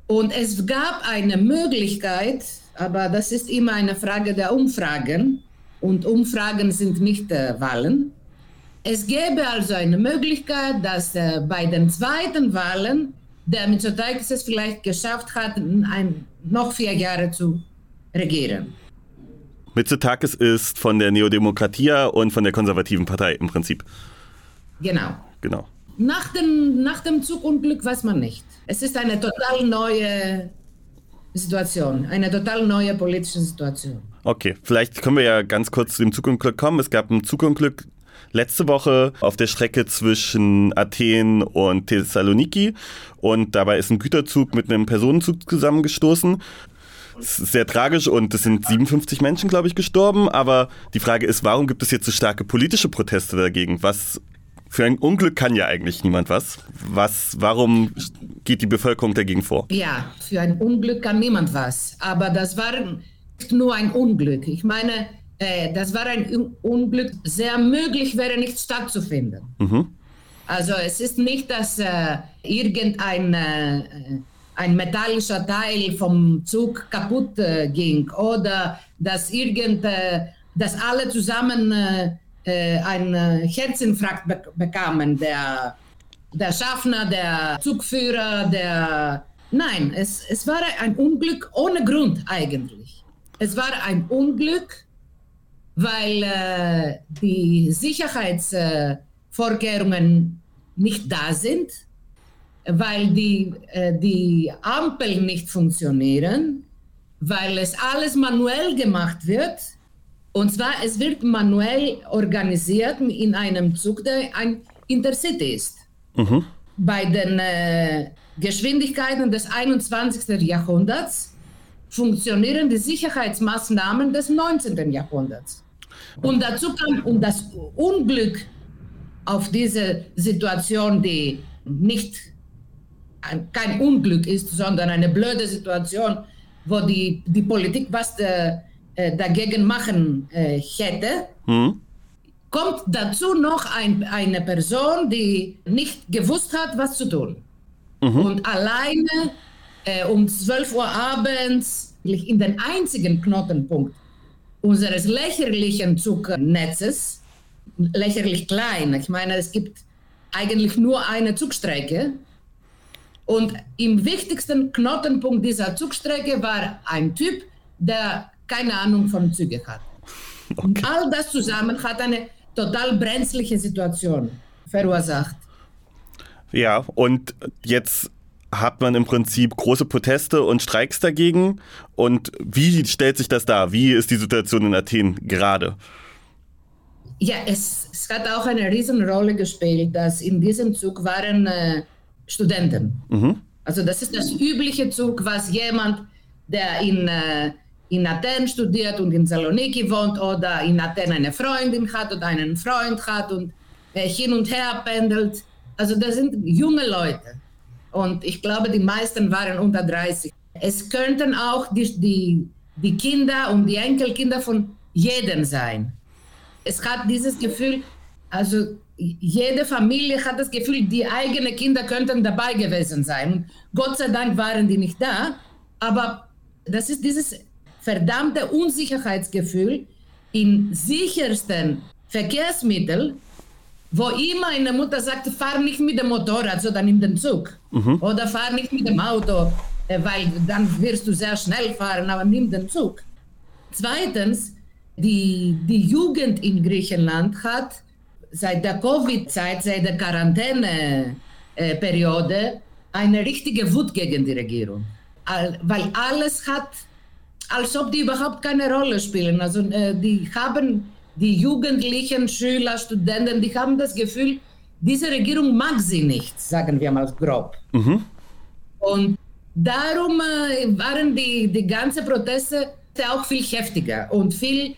Und es gab eine Möglichkeit, aber das ist immer eine Frage der Umfragen und Umfragen sind nicht äh, Wahlen. Es gäbe also eine Möglichkeit, dass äh, bei den zweiten Wahlen der Mitsotakis es vielleicht geschafft hat, ein, noch vier Jahre zu regieren. Mitsotakis ist von der Neodemokratia und von der konservativen Partei im Prinzip. Genau. Genau. Nach dem, nach dem Zugunglück weiß man nicht. Es ist eine total neue Situation, eine total neue politische Situation. Okay, vielleicht können wir ja ganz kurz zu dem Zugunglück kommen. Es gab ein Zugunglück letzte Woche auf der Strecke zwischen Athen und Thessaloniki und dabei ist ein Güterzug mit einem Personenzug zusammengestoßen. Es ist sehr tragisch und es sind 57 Menschen, glaube ich, gestorben. Aber die Frage ist, warum gibt es jetzt so starke politische Proteste dagegen? Was für ein Unglück kann ja eigentlich niemand was. Was, warum geht die Bevölkerung dagegen vor? Ja, für ein Unglück kann niemand was. Aber das war nur ein Unglück. Ich meine, äh, das war ein Unglück, sehr möglich wäre nicht stattzufinden. Mhm. Also es ist nicht, dass äh, irgendein äh, ein metallischer Teil vom Zug kaputt äh, ging oder dass irgend, äh, dass alle zusammen äh, äh, einen Herzinfarkt be bekamen. Der, der Schaffner, der Zugführer, der... Nein, es, es war ein Unglück ohne Grund eigentlich. Es war ein Unglück, weil äh, die Sicherheitsvorkehrungen nicht da sind, weil die, äh, die Ampeln nicht funktionieren, weil es alles manuell gemacht wird und zwar, es wird manuell organisiert in einem Zug, der ein Intercity ist. Mhm. Bei den äh, Geschwindigkeiten des 21. Jahrhunderts funktionieren die Sicherheitsmaßnahmen des 19. Jahrhunderts. Und dazu kam und das Unglück auf diese Situation, die nicht kein Unglück ist, sondern eine blöde Situation, wo die, die Politik was äh, äh, dagegen machen äh, hätte, mhm. kommt dazu noch ein, eine Person, die nicht gewusst hat, was zu tun. Mhm. Und alleine äh, um 12 Uhr abends in den einzigen Knotenpunkt unseres lächerlichen Zugnetzes, lächerlich klein, ich meine, es gibt eigentlich nur eine Zugstrecke. Und im wichtigsten Knotenpunkt dieser Zugstrecke war ein Typ, der keine Ahnung von Zügen hat. Okay. All das zusammen hat eine total brenzliche Situation verursacht. Ja, und jetzt hat man im Prinzip große Proteste und Streiks dagegen. Und wie stellt sich das dar? Wie ist die Situation in Athen gerade? Ja, es, es hat auch eine Riesenrolle gespielt, dass in diesem Zug waren äh, Studenten. Mhm. Also das ist das übliche Zug, was jemand, der in äh, in Athen studiert und in Saloniki wohnt oder in Athen eine Freundin hat oder einen Freund hat und äh, hin und her pendelt. Also das sind junge Leute. Und ich glaube, die meisten waren unter 30. Es könnten auch die, die, die Kinder und die Enkelkinder von jedem sein. Es hat dieses Gefühl, also jede Familie hat das Gefühl, die eigenen Kinder könnten dabei gewesen sein. Und Gott sei Dank waren die nicht da. Aber das ist dieses verdammte Unsicherheitsgefühl in sichersten Verkehrsmitteln, wo immer eine Mutter sagt, fahr nicht mit dem Motorrad, sondern in den Zug. Mhm. Oder fahr nicht mit dem Auto, äh, weil dann wirst du sehr schnell fahren, aber nimm den Zug. Zweitens, die, die Jugend in Griechenland hat seit der Covid-Zeit, seit der Quarantäneperiode, eine richtige Wut gegen die Regierung. Weil alles hat als ob die überhaupt keine Rolle spielen. Also äh, die haben die Jugendlichen, Schüler, Studenten, die haben das Gefühl, diese Regierung mag sie nicht, sagen wir mal grob. Mhm. Und darum äh, waren die, die ganzen Proteste auch viel heftiger und viel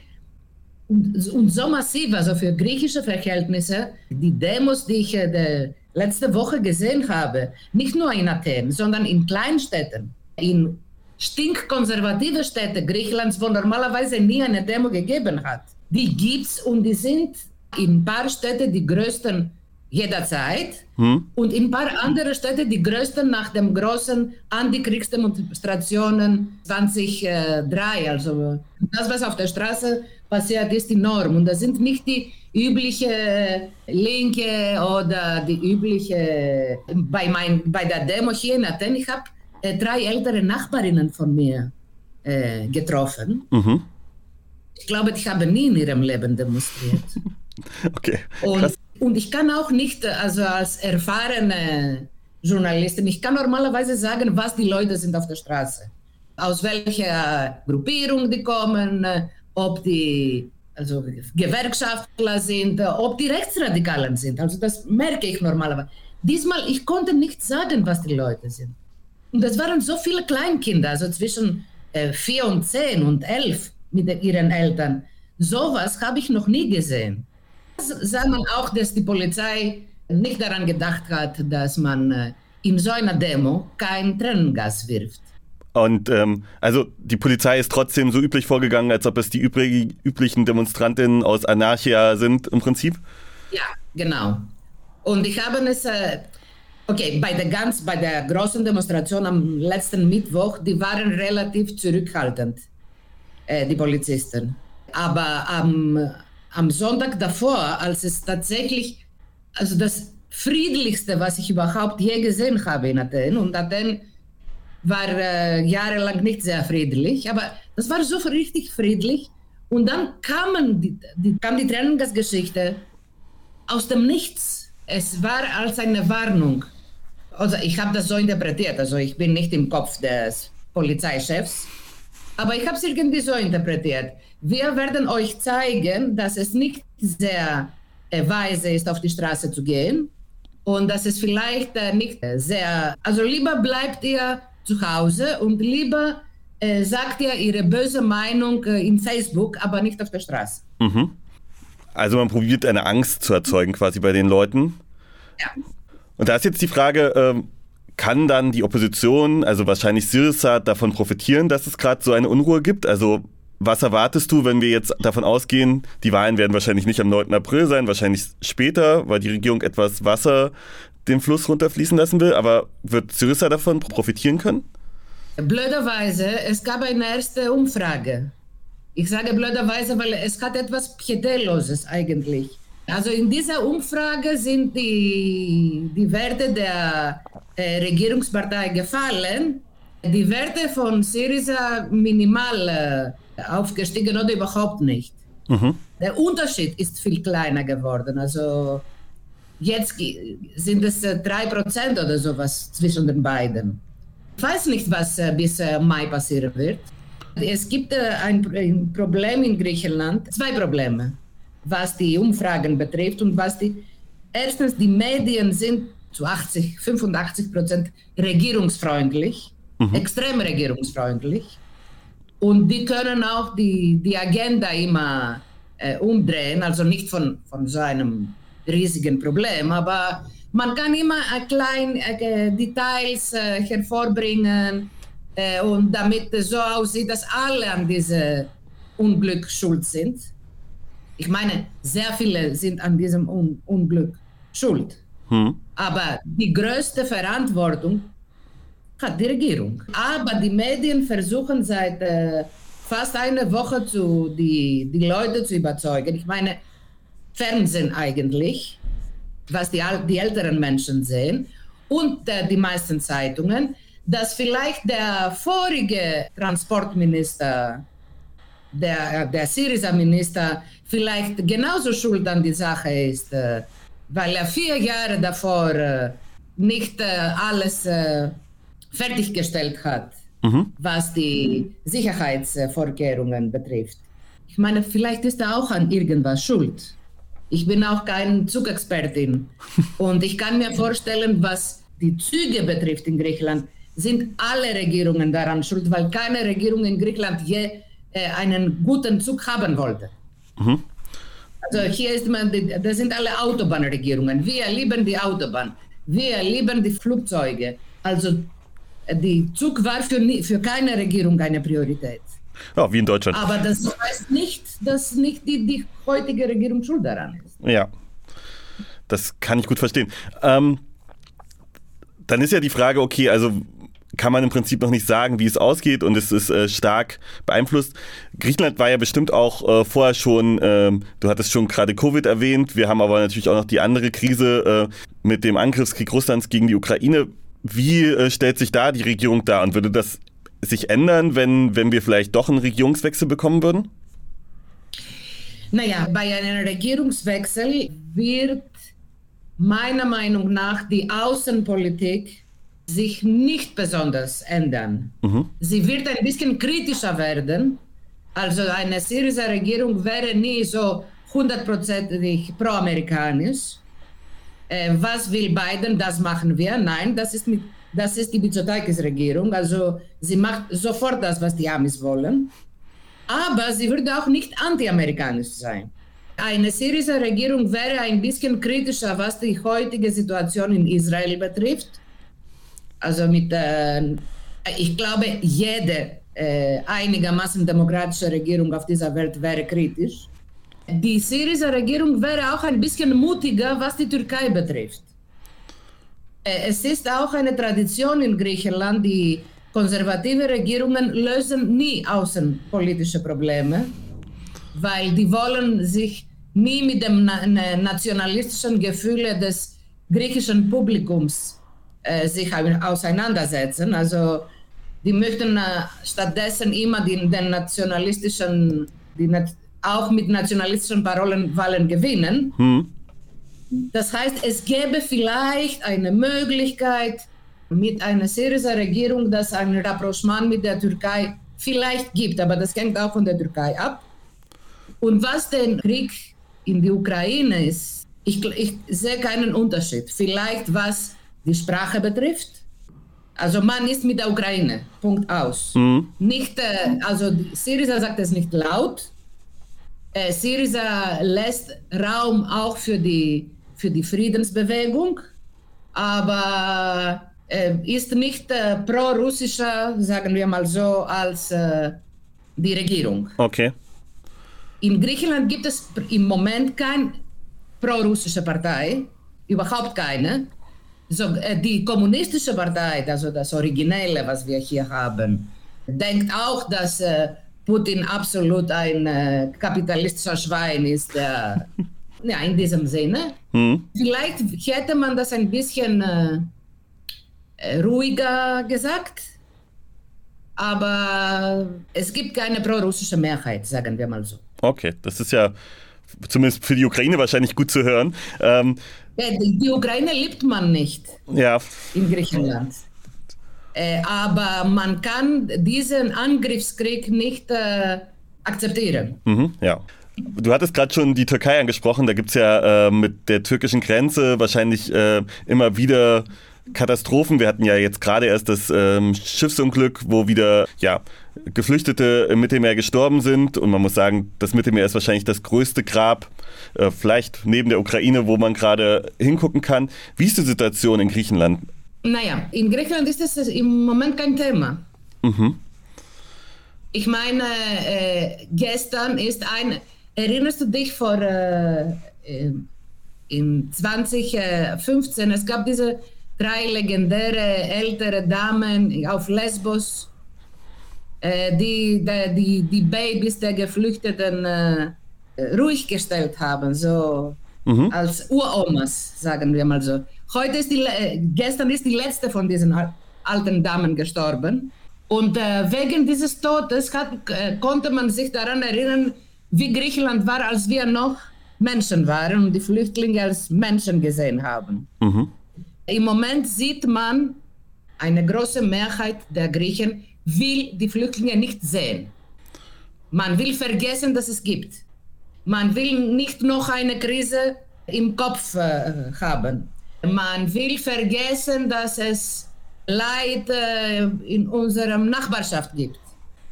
und, und so massiv, also für griechische Verhältnisse, die Demos, die ich äh, letzte Woche gesehen habe, nicht nur in Athen, sondern in Kleinstädten, in stinkkonservative Städte Griechenlands, wo normalerweise nie eine Demo gegeben hat. Die gibt's und die sind in ein paar Städten die größten jederzeit hm. und in ein paar andere Städte die größten nach dem großen Antikriegsdemonstrationen 2003. Also das, was auf der Straße passiert, ist die Norm. Und das sind nicht die übliche Linke oder die übliche. Bei, mein, bei der Demo hier in Athen, ich habe äh, drei ältere Nachbarinnen von mir äh, getroffen. Mhm. Ich glaube, ich habe nie in ihrem Leben demonstriert. okay. Und, und, ich kann auch nicht, also als erfahrene Journalistin, ich kann normalerweise sagen, was die Leute sind auf der Straße. Aus welcher Gruppierung die kommen, ob die also Gewerkschaftler sind, ob die Rechtsradikalen sind. Also das merke ich normalerweise. Diesmal, ich konnte nicht sagen, was die Leute sind. Und es waren so viele Kleinkinder, also zwischen äh, vier und zehn und elf mit ihren Eltern. Sowas habe ich noch nie gesehen. Das sah man auch, dass die Polizei nicht daran gedacht hat, dass man äh, in so einer Demo kein Tränengas wirft. Und ähm, also die Polizei ist trotzdem so üblich vorgegangen, als ob es die übrig, üblichen Demonstrantinnen aus Anarchia sind im Prinzip? Ja, genau. Und ich habe es, äh, Okay, bei der ganz, bei der großen Demonstration am letzten Mittwoch, die waren relativ zurückhaltend, äh, die Polizisten. Aber am, am Sonntag davor, als es tatsächlich, also das friedlichste, was ich überhaupt je gesehen habe in Athen, und Athen war äh, jahrelang nicht sehr friedlich, aber das war so richtig friedlich. Und dann kamen die, die, kam die Trennungsgeschichte aus dem Nichts. Es war als eine Warnung. Also ich habe das so interpretiert, also ich bin nicht im Kopf des Polizeichefs, aber ich habe es irgendwie so interpretiert. Wir werden euch zeigen, dass es nicht sehr äh, weise ist, auf die Straße zu gehen und dass es vielleicht äh, nicht sehr, also lieber bleibt ihr zu Hause und lieber äh, sagt ihr ihre böse Meinung äh, in Facebook, aber nicht auf der Straße. Mhm. Also man probiert eine Angst zu erzeugen quasi bei den Leuten. Ja. Und da ist jetzt die Frage, ähm, kann dann die Opposition, also wahrscheinlich Syriza, davon profitieren, dass es gerade so eine Unruhe gibt? Also was erwartest du, wenn wir jetzt davon ausgehen, die Wahlen werden wahrscheinlich nicht am 9. April sein, wahrscheinlich später, weil die Regierung etwas Wasser den Fluss runterfließen lassen will, aber wird Syriza davon profitieren können? Blöderweise, es gab eine erste Umfrage. Ich sage blöderweise, weil es hat etwas Pietätloses eigentlich. Also in dieser Umfrage sind die, die Werte der äh, Regierungspartei gefallen. Die Werte von Syriza minimal äh, aufgestiegen oder überhaupt nicht. Mhm. Der Unterschied ist viel kleiner geworden. Also jetzt sind es äh, 3% oder sowas zwischen den beiden. Ich weiß nicht, was äh, bis äh, Mai passieren wird. Es gibt äh, ein, ein Problem in Griechenland, zwei Probleme was die Umfragen betrifft und was die, erstens die Medien sind zu 80, 85 Prozent regierungsfreundlich, mhm. extrem regierungsfreundlich. Und die können auch die, die Agenda immer äh, umdrehen, also nicht von, von so einem riesigen Problem, aber man kann immer äh, kleine äh, Details äh, hervorbringen äh, und damit es so aussieht, dass alle an diesem Unglück schuld sind. Ich meine, sehr viele sind an diesem Un Unglück schuld. Hm. Aber die größte Verantwortung hat die Regierung. Aber die Medien versuchen seit äh, fast einer Woche zu, die, die Leute zu überzeugen. Ich meine, Fernsehen eigentlich, was die, die älteren Menschen sehen und äh, die meisten Zeitungen, dass vielleicht der vorige Transportminister der, der Syriza-Minister vielleicht genauso schuld an die Sache ist, äh, weil er vier Jahre davor äh, nicht äh, alles fertiggestellt hat, mhm. was die Sicherheitsvorkehrungen betrifft. Ich meine, vielleicht ist er auch an irgendwas schuld. Ich bin auch keine Zugexpertin und ich kann mir vorstellen, was die Züge betrifft in Griechenland, sind alle Regierungen daran schuld, weil keine Regierung in Griechenland je einen guten Zug haben wollte. Mhm. Also hier ist man, das sind alle Autobahnregierungen. Wir lieben die Autobahn. Wir lieben die Flugzeuge. Also die Zug war für, für keine Regierung eine Priorität. Ja, wie in Deutschland. Aber das heißt nicht, dass nicht die, die heutige Regierung schuld daran ist. Ja, das kann ich gut verstehen. Ähm, dann ist ja die Frage, okay, also kann man im Prinzip noch nicht sagen, wie es ausgeht und es ist äh, stark beeinflusst. Griechenland war ja bestimmt auch äh, vorher schon, äh, du hattest schon gerade Covid erwähnt, wir haben aber natürlich auch noch die andere Krise äh, mit dem Angriffskrieg Russlands gegen die Ukraine. Wie äh, stellt sich da die Regierung dar und würde das sich ändern, wenn, wenn wir vielleicht doch einen Regierungswechsel bekommen würden? Naja, bei einem Regierungswechsel wird meiner Meinung nach die Außenpolitik sich nicht besonders ändern. Mhm. Sie wird ein bisschen kritischer werden. Also eine Syriza-Regierung wäre nie so hundertprozentig pro-amerikanisch. Äh, was will Biden? Das machen wir. Nein, das ist, mit, das ist die Mitsotakis-Regierung. Also sie macht sofort das, was die Amis wollen. Aber sie würde auch nicht anti-amerikanisch sein. Eine Syriza-Regierung wäre ein bisschen kritischer, was die heutige Situation in Israel betrifft also mit, äh, ich glaube, jede äh, einigermaßen demokratische Regierung auf dieser Welt wäre kritisch. Die Syriza-Regierung wäre auch ein bisschen mutiger, was die Türkei betrifft. Äh, es ist auch eine Tradition in Griechenland, die konservative Regierungen lösen nie außenpolitische Probleme, weil die wollen sich nie mit dem nationalistischen Gefühle des griechischen Publikums äh, sich auseinandersetzen. Also die möchten äh, stattdessen immer die, den nationalistischen, die, auch mit nationalistischen Parolen Wahlen gewinnen. Hm. Das heißt, es gäbe vielleicht eine Möglichkeit mit einer syrischer Regierung, dass ein Rapprochement mit der Türkei vielleicht gibt, aber das hängt auch von der Türkei ab. Und was den Krieg in die Ukraine ist, ich, ich sehe keinen Unterschied. Vielleicht was die Sprache betrifft. Also man ist mit der Ukraine, Punkt aus. Mhm. Nicht, äh, also Syriza sagt es nicht laut. Äh, Syriza lässt Raum auch für die, für die Friedensbewegung, aber äh, ist nicht äh, pro-russischer, sagen wir mal so, als die Regierung. Okay. In Griechenland gibt es im Moment keine pro-russische Partei, überhaupt keine. So, äh, die kommunistische Partei, also das Originelle, was wir hier haben, denkt auch, dass äh, Putin absolut ein äh, kapitalistischer Schwein ist. ja, in diesem Sinne. Mhm. Vielleicht hätte man das ein bisschen ruhiger gesagt, aber es gibt keine pro-russische Mehrheit, sagen wir mal so. Okay, das ist ja zumindest für die Ukraine wahrscheinlich gut zu hören. Ähm, die Ukraine liebt man nicht ja. in Griechenland. Äh, aber man kann diesen Angriffskrieg nicht äh, akzeptieren. Mhm, ja. Du hattest gerade schon die Türkei angesprochen. Da gibt es ja äh, mit der türkischen Grenze wahrscheinlich äh, immer wieder Katastrophen. Wir hatten ja jetzt gerade erst das ähm, Schiffsunglück, wo wieder ja, Geflüchtete im Mittelmeer gestorben sind. Und man muss sagen, das Mittelmeer ist wahrscheinlich das größte Grab, äh, vielleicht neben der Ukraine, wo man gerade hingucken kann. Wie ist die Situation in Griechenland? Naja, in Griechenland ist das im Moment kein Thema. Mhm. Ich meine, äh, gestern ist ein, erinnerst du dich vor äh, in 2015, es gab diese drei legendäre ältere Damen auf Lesbos, äh, die, die, die Babys der Geflüchteten äh, ruhig gestellt haben, so mhm. als Uromas, sagen wir mal so. Heute ist die, gestern ist die letzte von diesen alten Damen gestorben. Und äh, wegen dieses Todes hat, äh, konnte man sich daran erinnern, wie Griechenland war, als wir noch Menschen waren und die Flüchtlinge als Menschen gesehen haben. Mhm. Im Moment sieht man, eine große Mehrheit der Griechen will die Flüchtlinge nicht sehen. Man will vergessen, dass es gibt. Man will nicht noch eine Krise im Kopf äh, haben. Man will vergessen, dass es Leid äh, in unserer Nachbarschaft gibt.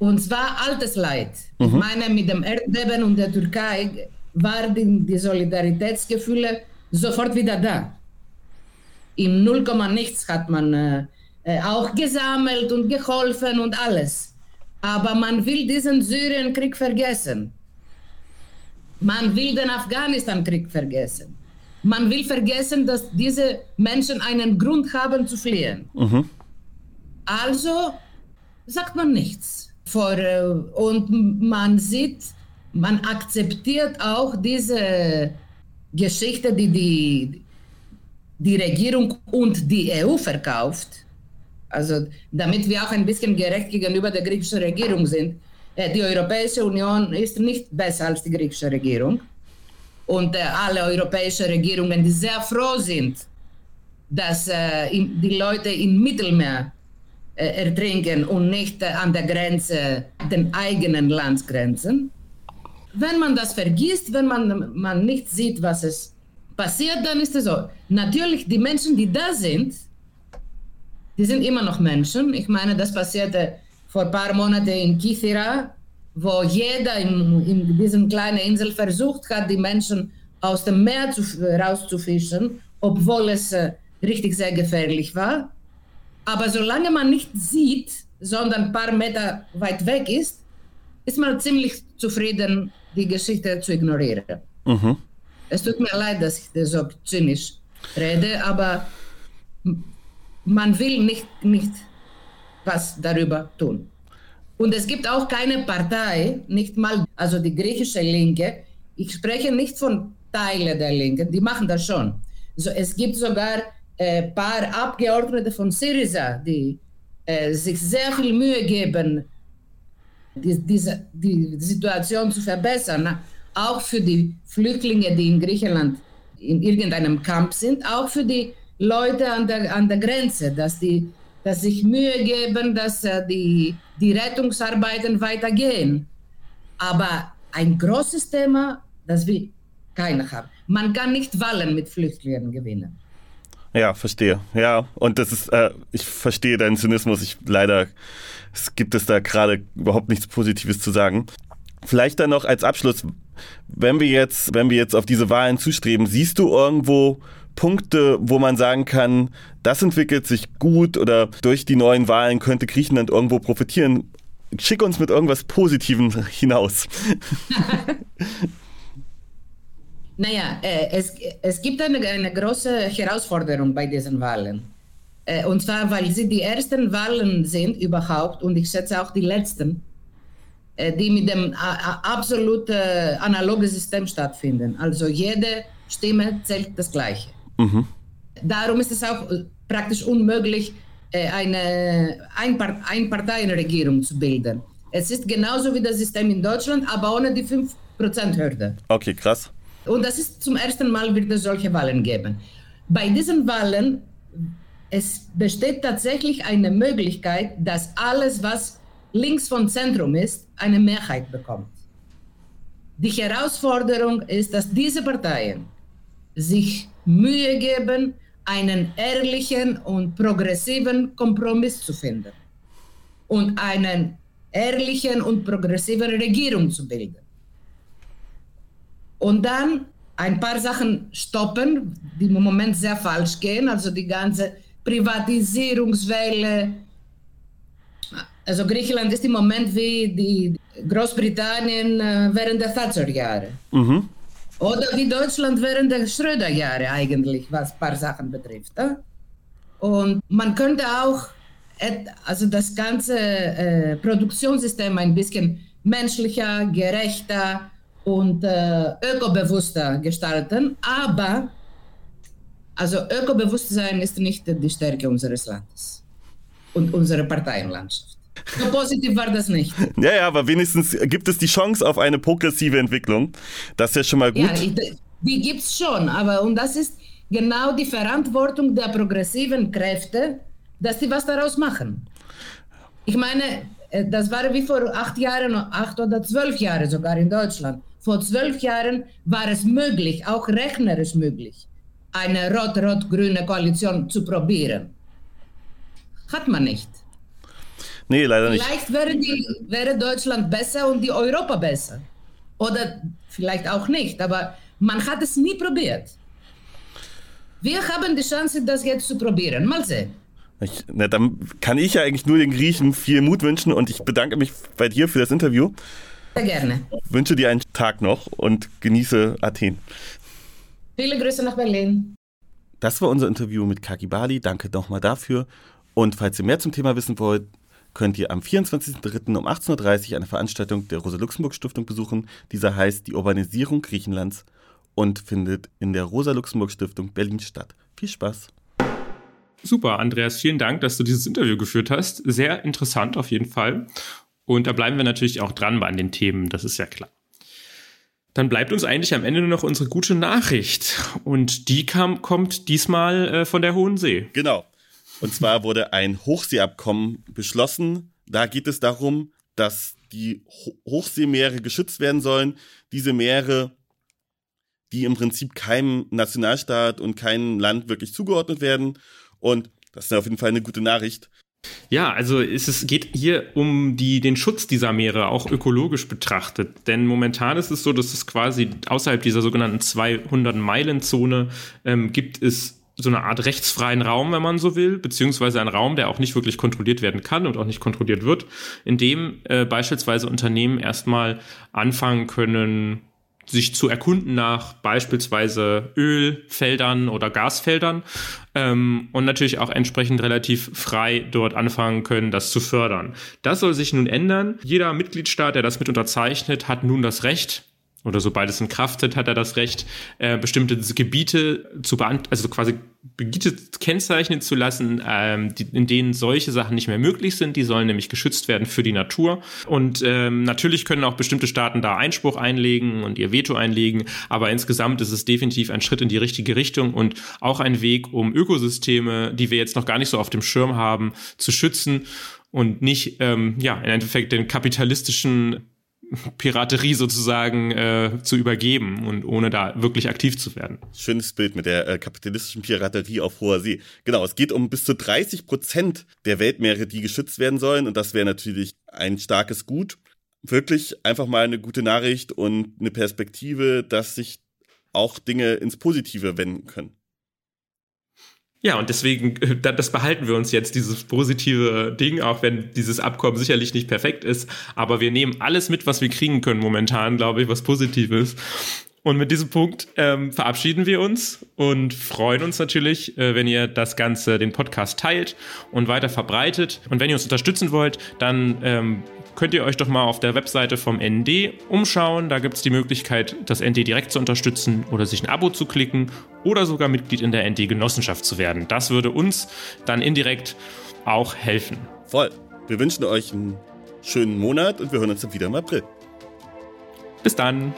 Und zwar altes Leid. Mhm. Ich meine, mit dem Erdbeben und der Türkei waren die, die Solidaritätsgefühle sofort wieder da. Im Null nichts hat man äh, äh, auch gesammelt und geholfen und alles. Aber man will diesen Syrienkrieg vergessen. Man will den Afghanistan-Krieg vergessen. Man will vergessen, dass diese Menschen einen Grund haben zu fliehen. Mhm. Also sagt man nichts. Vor, äh, und man sieht, man akzeptiert auch diese Geschichte, die die, die Regierung und die EU verkauft. Also damit wir auch ein bisschen gerecht gegenüber der griechischen Regierung sind. Äh, die Europäische Union ist nicht besser als die griechische Regierung. Und äh, alle europäischen Regierungen, die sehr froh sind, dass äh, die Leute im Mittelmeer ertrinken und nicht an der Grenze, den eigenen Landsgrenzen. Wenn man das vergisst, wenn man, man nicht sieht, was es passiert, dann ist es so. Natürlich, die Menschen, die da sind, die sind immer noch Menschen. Ich meine, das passierte vor ein paar Monaten in Kithira, wo jeder in, in diesem kleinen Insel versucht hat, die Menschen aus dem Meer zu, rauszufischen, obwohl es äh, richtig sehr gefährlich war. Aber solange man nicht sieht, sondern ein paar Meter weit weg ist, ist man ziemlich zufrieden, die Geschichte zu ignorieren. Mhm. Es tut mir leid, dass ich so zynisch rede, aber man will nicht, nicht was darüber tun. Und es gibt auch keine Partei, nicht mal, also die griechische Linke, ich spreche nicht von Teilen der Linken, die machen das schon. So, es gibt sogar ein äh, paar Abgeordnete von Syriza, die äh, sich sehr viel Mühe geben, die, diese, die Situation zu verbessern, auch für die Flüchtlinge, die in Griechenland in irgendeinem Camp sind, auch für die Leute an der, an der Grenze, dass die dass sich Mühe geben, dass äh, die, die Rettungsarbeiten weitergehen. Aber ein großes Thema, das will keiner haben. Man kann nicht Wahlen mit Flüchtlingen gewinnen. Ja, verstehe. Ja, und das ist, äh, ich verstehe deinen Zynismus. Ich leider es gibt es da gerade überhaupt nichts Positives zu sagen. Vielleicht dann noch als Abschluss, wenn wir jetzt, wenn wir jetzt auf diese Wahlen zustreben, siehst du irgendwo Punkte, wo man sagen kann, das entwickelt sich gut oder durch die neuen Wahlen könnte Griechenland irgendwo profitieren. Schick uns mit irgendwas Positivem hinaus. naja, äh, es, es gibt eine, eine große Herausforderung bei diesen Wahlen. Äh, und zwar, weil sie die ersten Wahlen sind überhaupt und ich schätze auch die letzten, die mit dem absolut analogen System stattfinden. Also jede Stimme zählt das Gleiche. Mhm. Darum ist es auch äh, praktisch unmöglich, äh, eine Einparteienregierung zu bilden. Es ist genauso wie das System in Deutschland, aber ohne die 5%-Hürde. Okay, krass. Und das ist zum ersten Mal wird es solche Wahlen geben. Bei diesen Wahlen es besteht tatsächlich eine Möglichkeit, dass alles, was links vom Zentrum ist, eine Mehrheit bekommt. Die Herausforderung ist, dass diese Parteien sich Mühe geben, einen ehrlichen und progressiven Kompromiss zu finden und einen ehrlichen und progressiven Regierung zu bilden. Und dann ein paar Sachen stoppen, die im Moment sehr falsch gehen, also die ganze Privatisierungswelle. Also Griechenland ist im Moment wie die Großbritannien äh, während der Thatcher-Jahre. Mhm. Oder wie Deutschland während der Schröder-Jahre eigentlich, was ein paar Sachen betrifft. Ja? Und man könnte auch also das ganze äh, Produktionssystem ein bisschen menschlicher, gerechter und äh, ökobewusster gestalten. Aber also Ökobewusstsein ist nicht die Stärke unseres Landes und unserer Parteienlandschaft. So positiv war das nicht. Ja, ja, aber wenigstens gibt es die Chance auf eine progressive Entwicklung. Das ist ja schon mal gut. Ja, die gibt es schon, aber und das ist genau die Verantwortung der progressiven Kräfte, dass sie was daraus machen. Ich meine, äh, das war wie vor acht Jahren, acht oder zwölf Jahren sogar in Deutschland. Vor zwölf Jahren war es möglich, auch rechnerisch möglich, eine rot-rot-grüne Koalition zu probieren. Hat man nicht. Nee, leider nicht. Vielleicht wäre, die, wäre Deutschland besser und die Europa besser. Oder vielleicht auch nicht, aber man hat es nie probiert. Wir haben die Chance, das jetzt zu probieren. Mal sehen. Ich, na, dann kann ich ja eigentlich nur den Griechen viel Mut wünschen und ich bedanke mich bei dir für das Interview. Sehr gerne. Wünsche dir einen Tag noch und genieße Athen. Viele Grüße nach Berlin. Das war unser Interview mit Kaki Bali. Danke nochmal dafür. Und falls ihr mehr zum Thema wissen wollt, könnt ihr am 24.03. um 18.30 Uhr eine Veranstaltung der Rosa-Luxemburg-Stiftung besuchen. Dieser heißt Die Urbanisierung Griechenlands und findet in der Rosa-Luxemburg-Stiftung Berlin statt. Viel Spaß! Super, Andreas, vielen Dank, dass du dieses Interview geführt hast. Sehr interessant auf jeden Fall. Und da bleiben wir natürlich auch dran bei den Themen, das ist ja klar. Dann bleibt uns eigentlich am Ende nur noch unsere gute Nachricht. Und die kam, kommt diesmal äh, von der Hohen See. Genau. Und zwar wurde ein Hochseeabkommen beschlossen. Da geht es darum, dass die Ho Hochseemeere geschützt werden sollen. Diese Meere, die im Prinzip keinem Nationalstaat und keinem Land wirklich zugeordnet werden. Und das ist auf jeden Fall eine gute Nachricht. Ja, also es geht hier um die, den Schutz dieser Meere, auch ökologisch betrachtet. Denn momentan ist es so, dass es quasi außerhalb dieser sogenannten 200-Meilen-Zone ähm, gibt es so eine Art rechtsfreien Raum, wenn man so will, beziehungsweise ein Raum, der auch nicht wirklich kontrolliert werden kann und auch nicht kontrolliert wird, in dem äh, beispielsweise Unternehmen erstmal anfangen können, sich zu erkunden nach beispielsweise Ölfeldern oder Gasfeldern ähm, und natürlich auch entsprechend relativ frei dort anfangen können, das zu fördern. Das soll sich nun ändern. Jeder Mitgliedstaat, der das mit unterzeichnet, hat nun das Recht, oder sobald es in Kraft tritt, hat er das Recht, äh, bestimmte Gebiete zu beant also quasi Gebiete kennzeichnen zu lassen, ähm, die, in denen solche Sachen nicht mehr möglich sind. Die sollen nämlich geschützt werden für die Natur. Und ähm, natürlich können auch bestimmte Staaten da Einspruch einlegen und ihr Veto einlegen. Aber insgesamt ist es definitiv ein Schritt in die richtige Richtung und auch ein Weg, um Ökosysteme, die wir jetzt noch gar nicht so auf dem Schirm haben, zu schützen und nicht ähm, ja im Endeffekt den kapitalistischen Piraterie sozusagen äh, zu übergeben und ohne da wirklich aktiv zu werden. Schönes Bild mit der äh, kapitalistischen Piraterie auf hoher See. Genau, es geht um bis zu 30 Prozent der Weltmeere, die geschützt werden sollen und das wäre natürlich ein starkes Gut. Wirklich einfach mal eine gute Nachricht und eine Perspektive, dass sich auch Dinge ins Positive wenden können. Ja, und deswegen, äh, das behalten wir uns jetzt, dieses positive Ding, auch wenn dieses Abkommen sicherlich nicht perfekt ist. Aber wir nehmen alles mit, was wir kriegen können momentan, glaube ich, was Positives. Und mit diesem Punkt ähm, verabschieden wir uns und freuen uns natürlich, äh, wenn ihr das Ganze, den Podcast teilt und weiter verbreitet. Und wenn ihr uns unterstützen wollt, dann ähm, könnt ihr euch doch mal auf der Webseite vom ND umschauen. Da gibt es die Möglichkeit, das ND direkt zu unterstützen oder sich ein Abo zu klicken oder sogar Mitglied in der ND-Genossenschaft zu werden. Das würde uns dann indirekt auch helfen. Voll. Wir wünschen euch einen schönen Monat und wir hören uns dann wieder im April. Bis dann.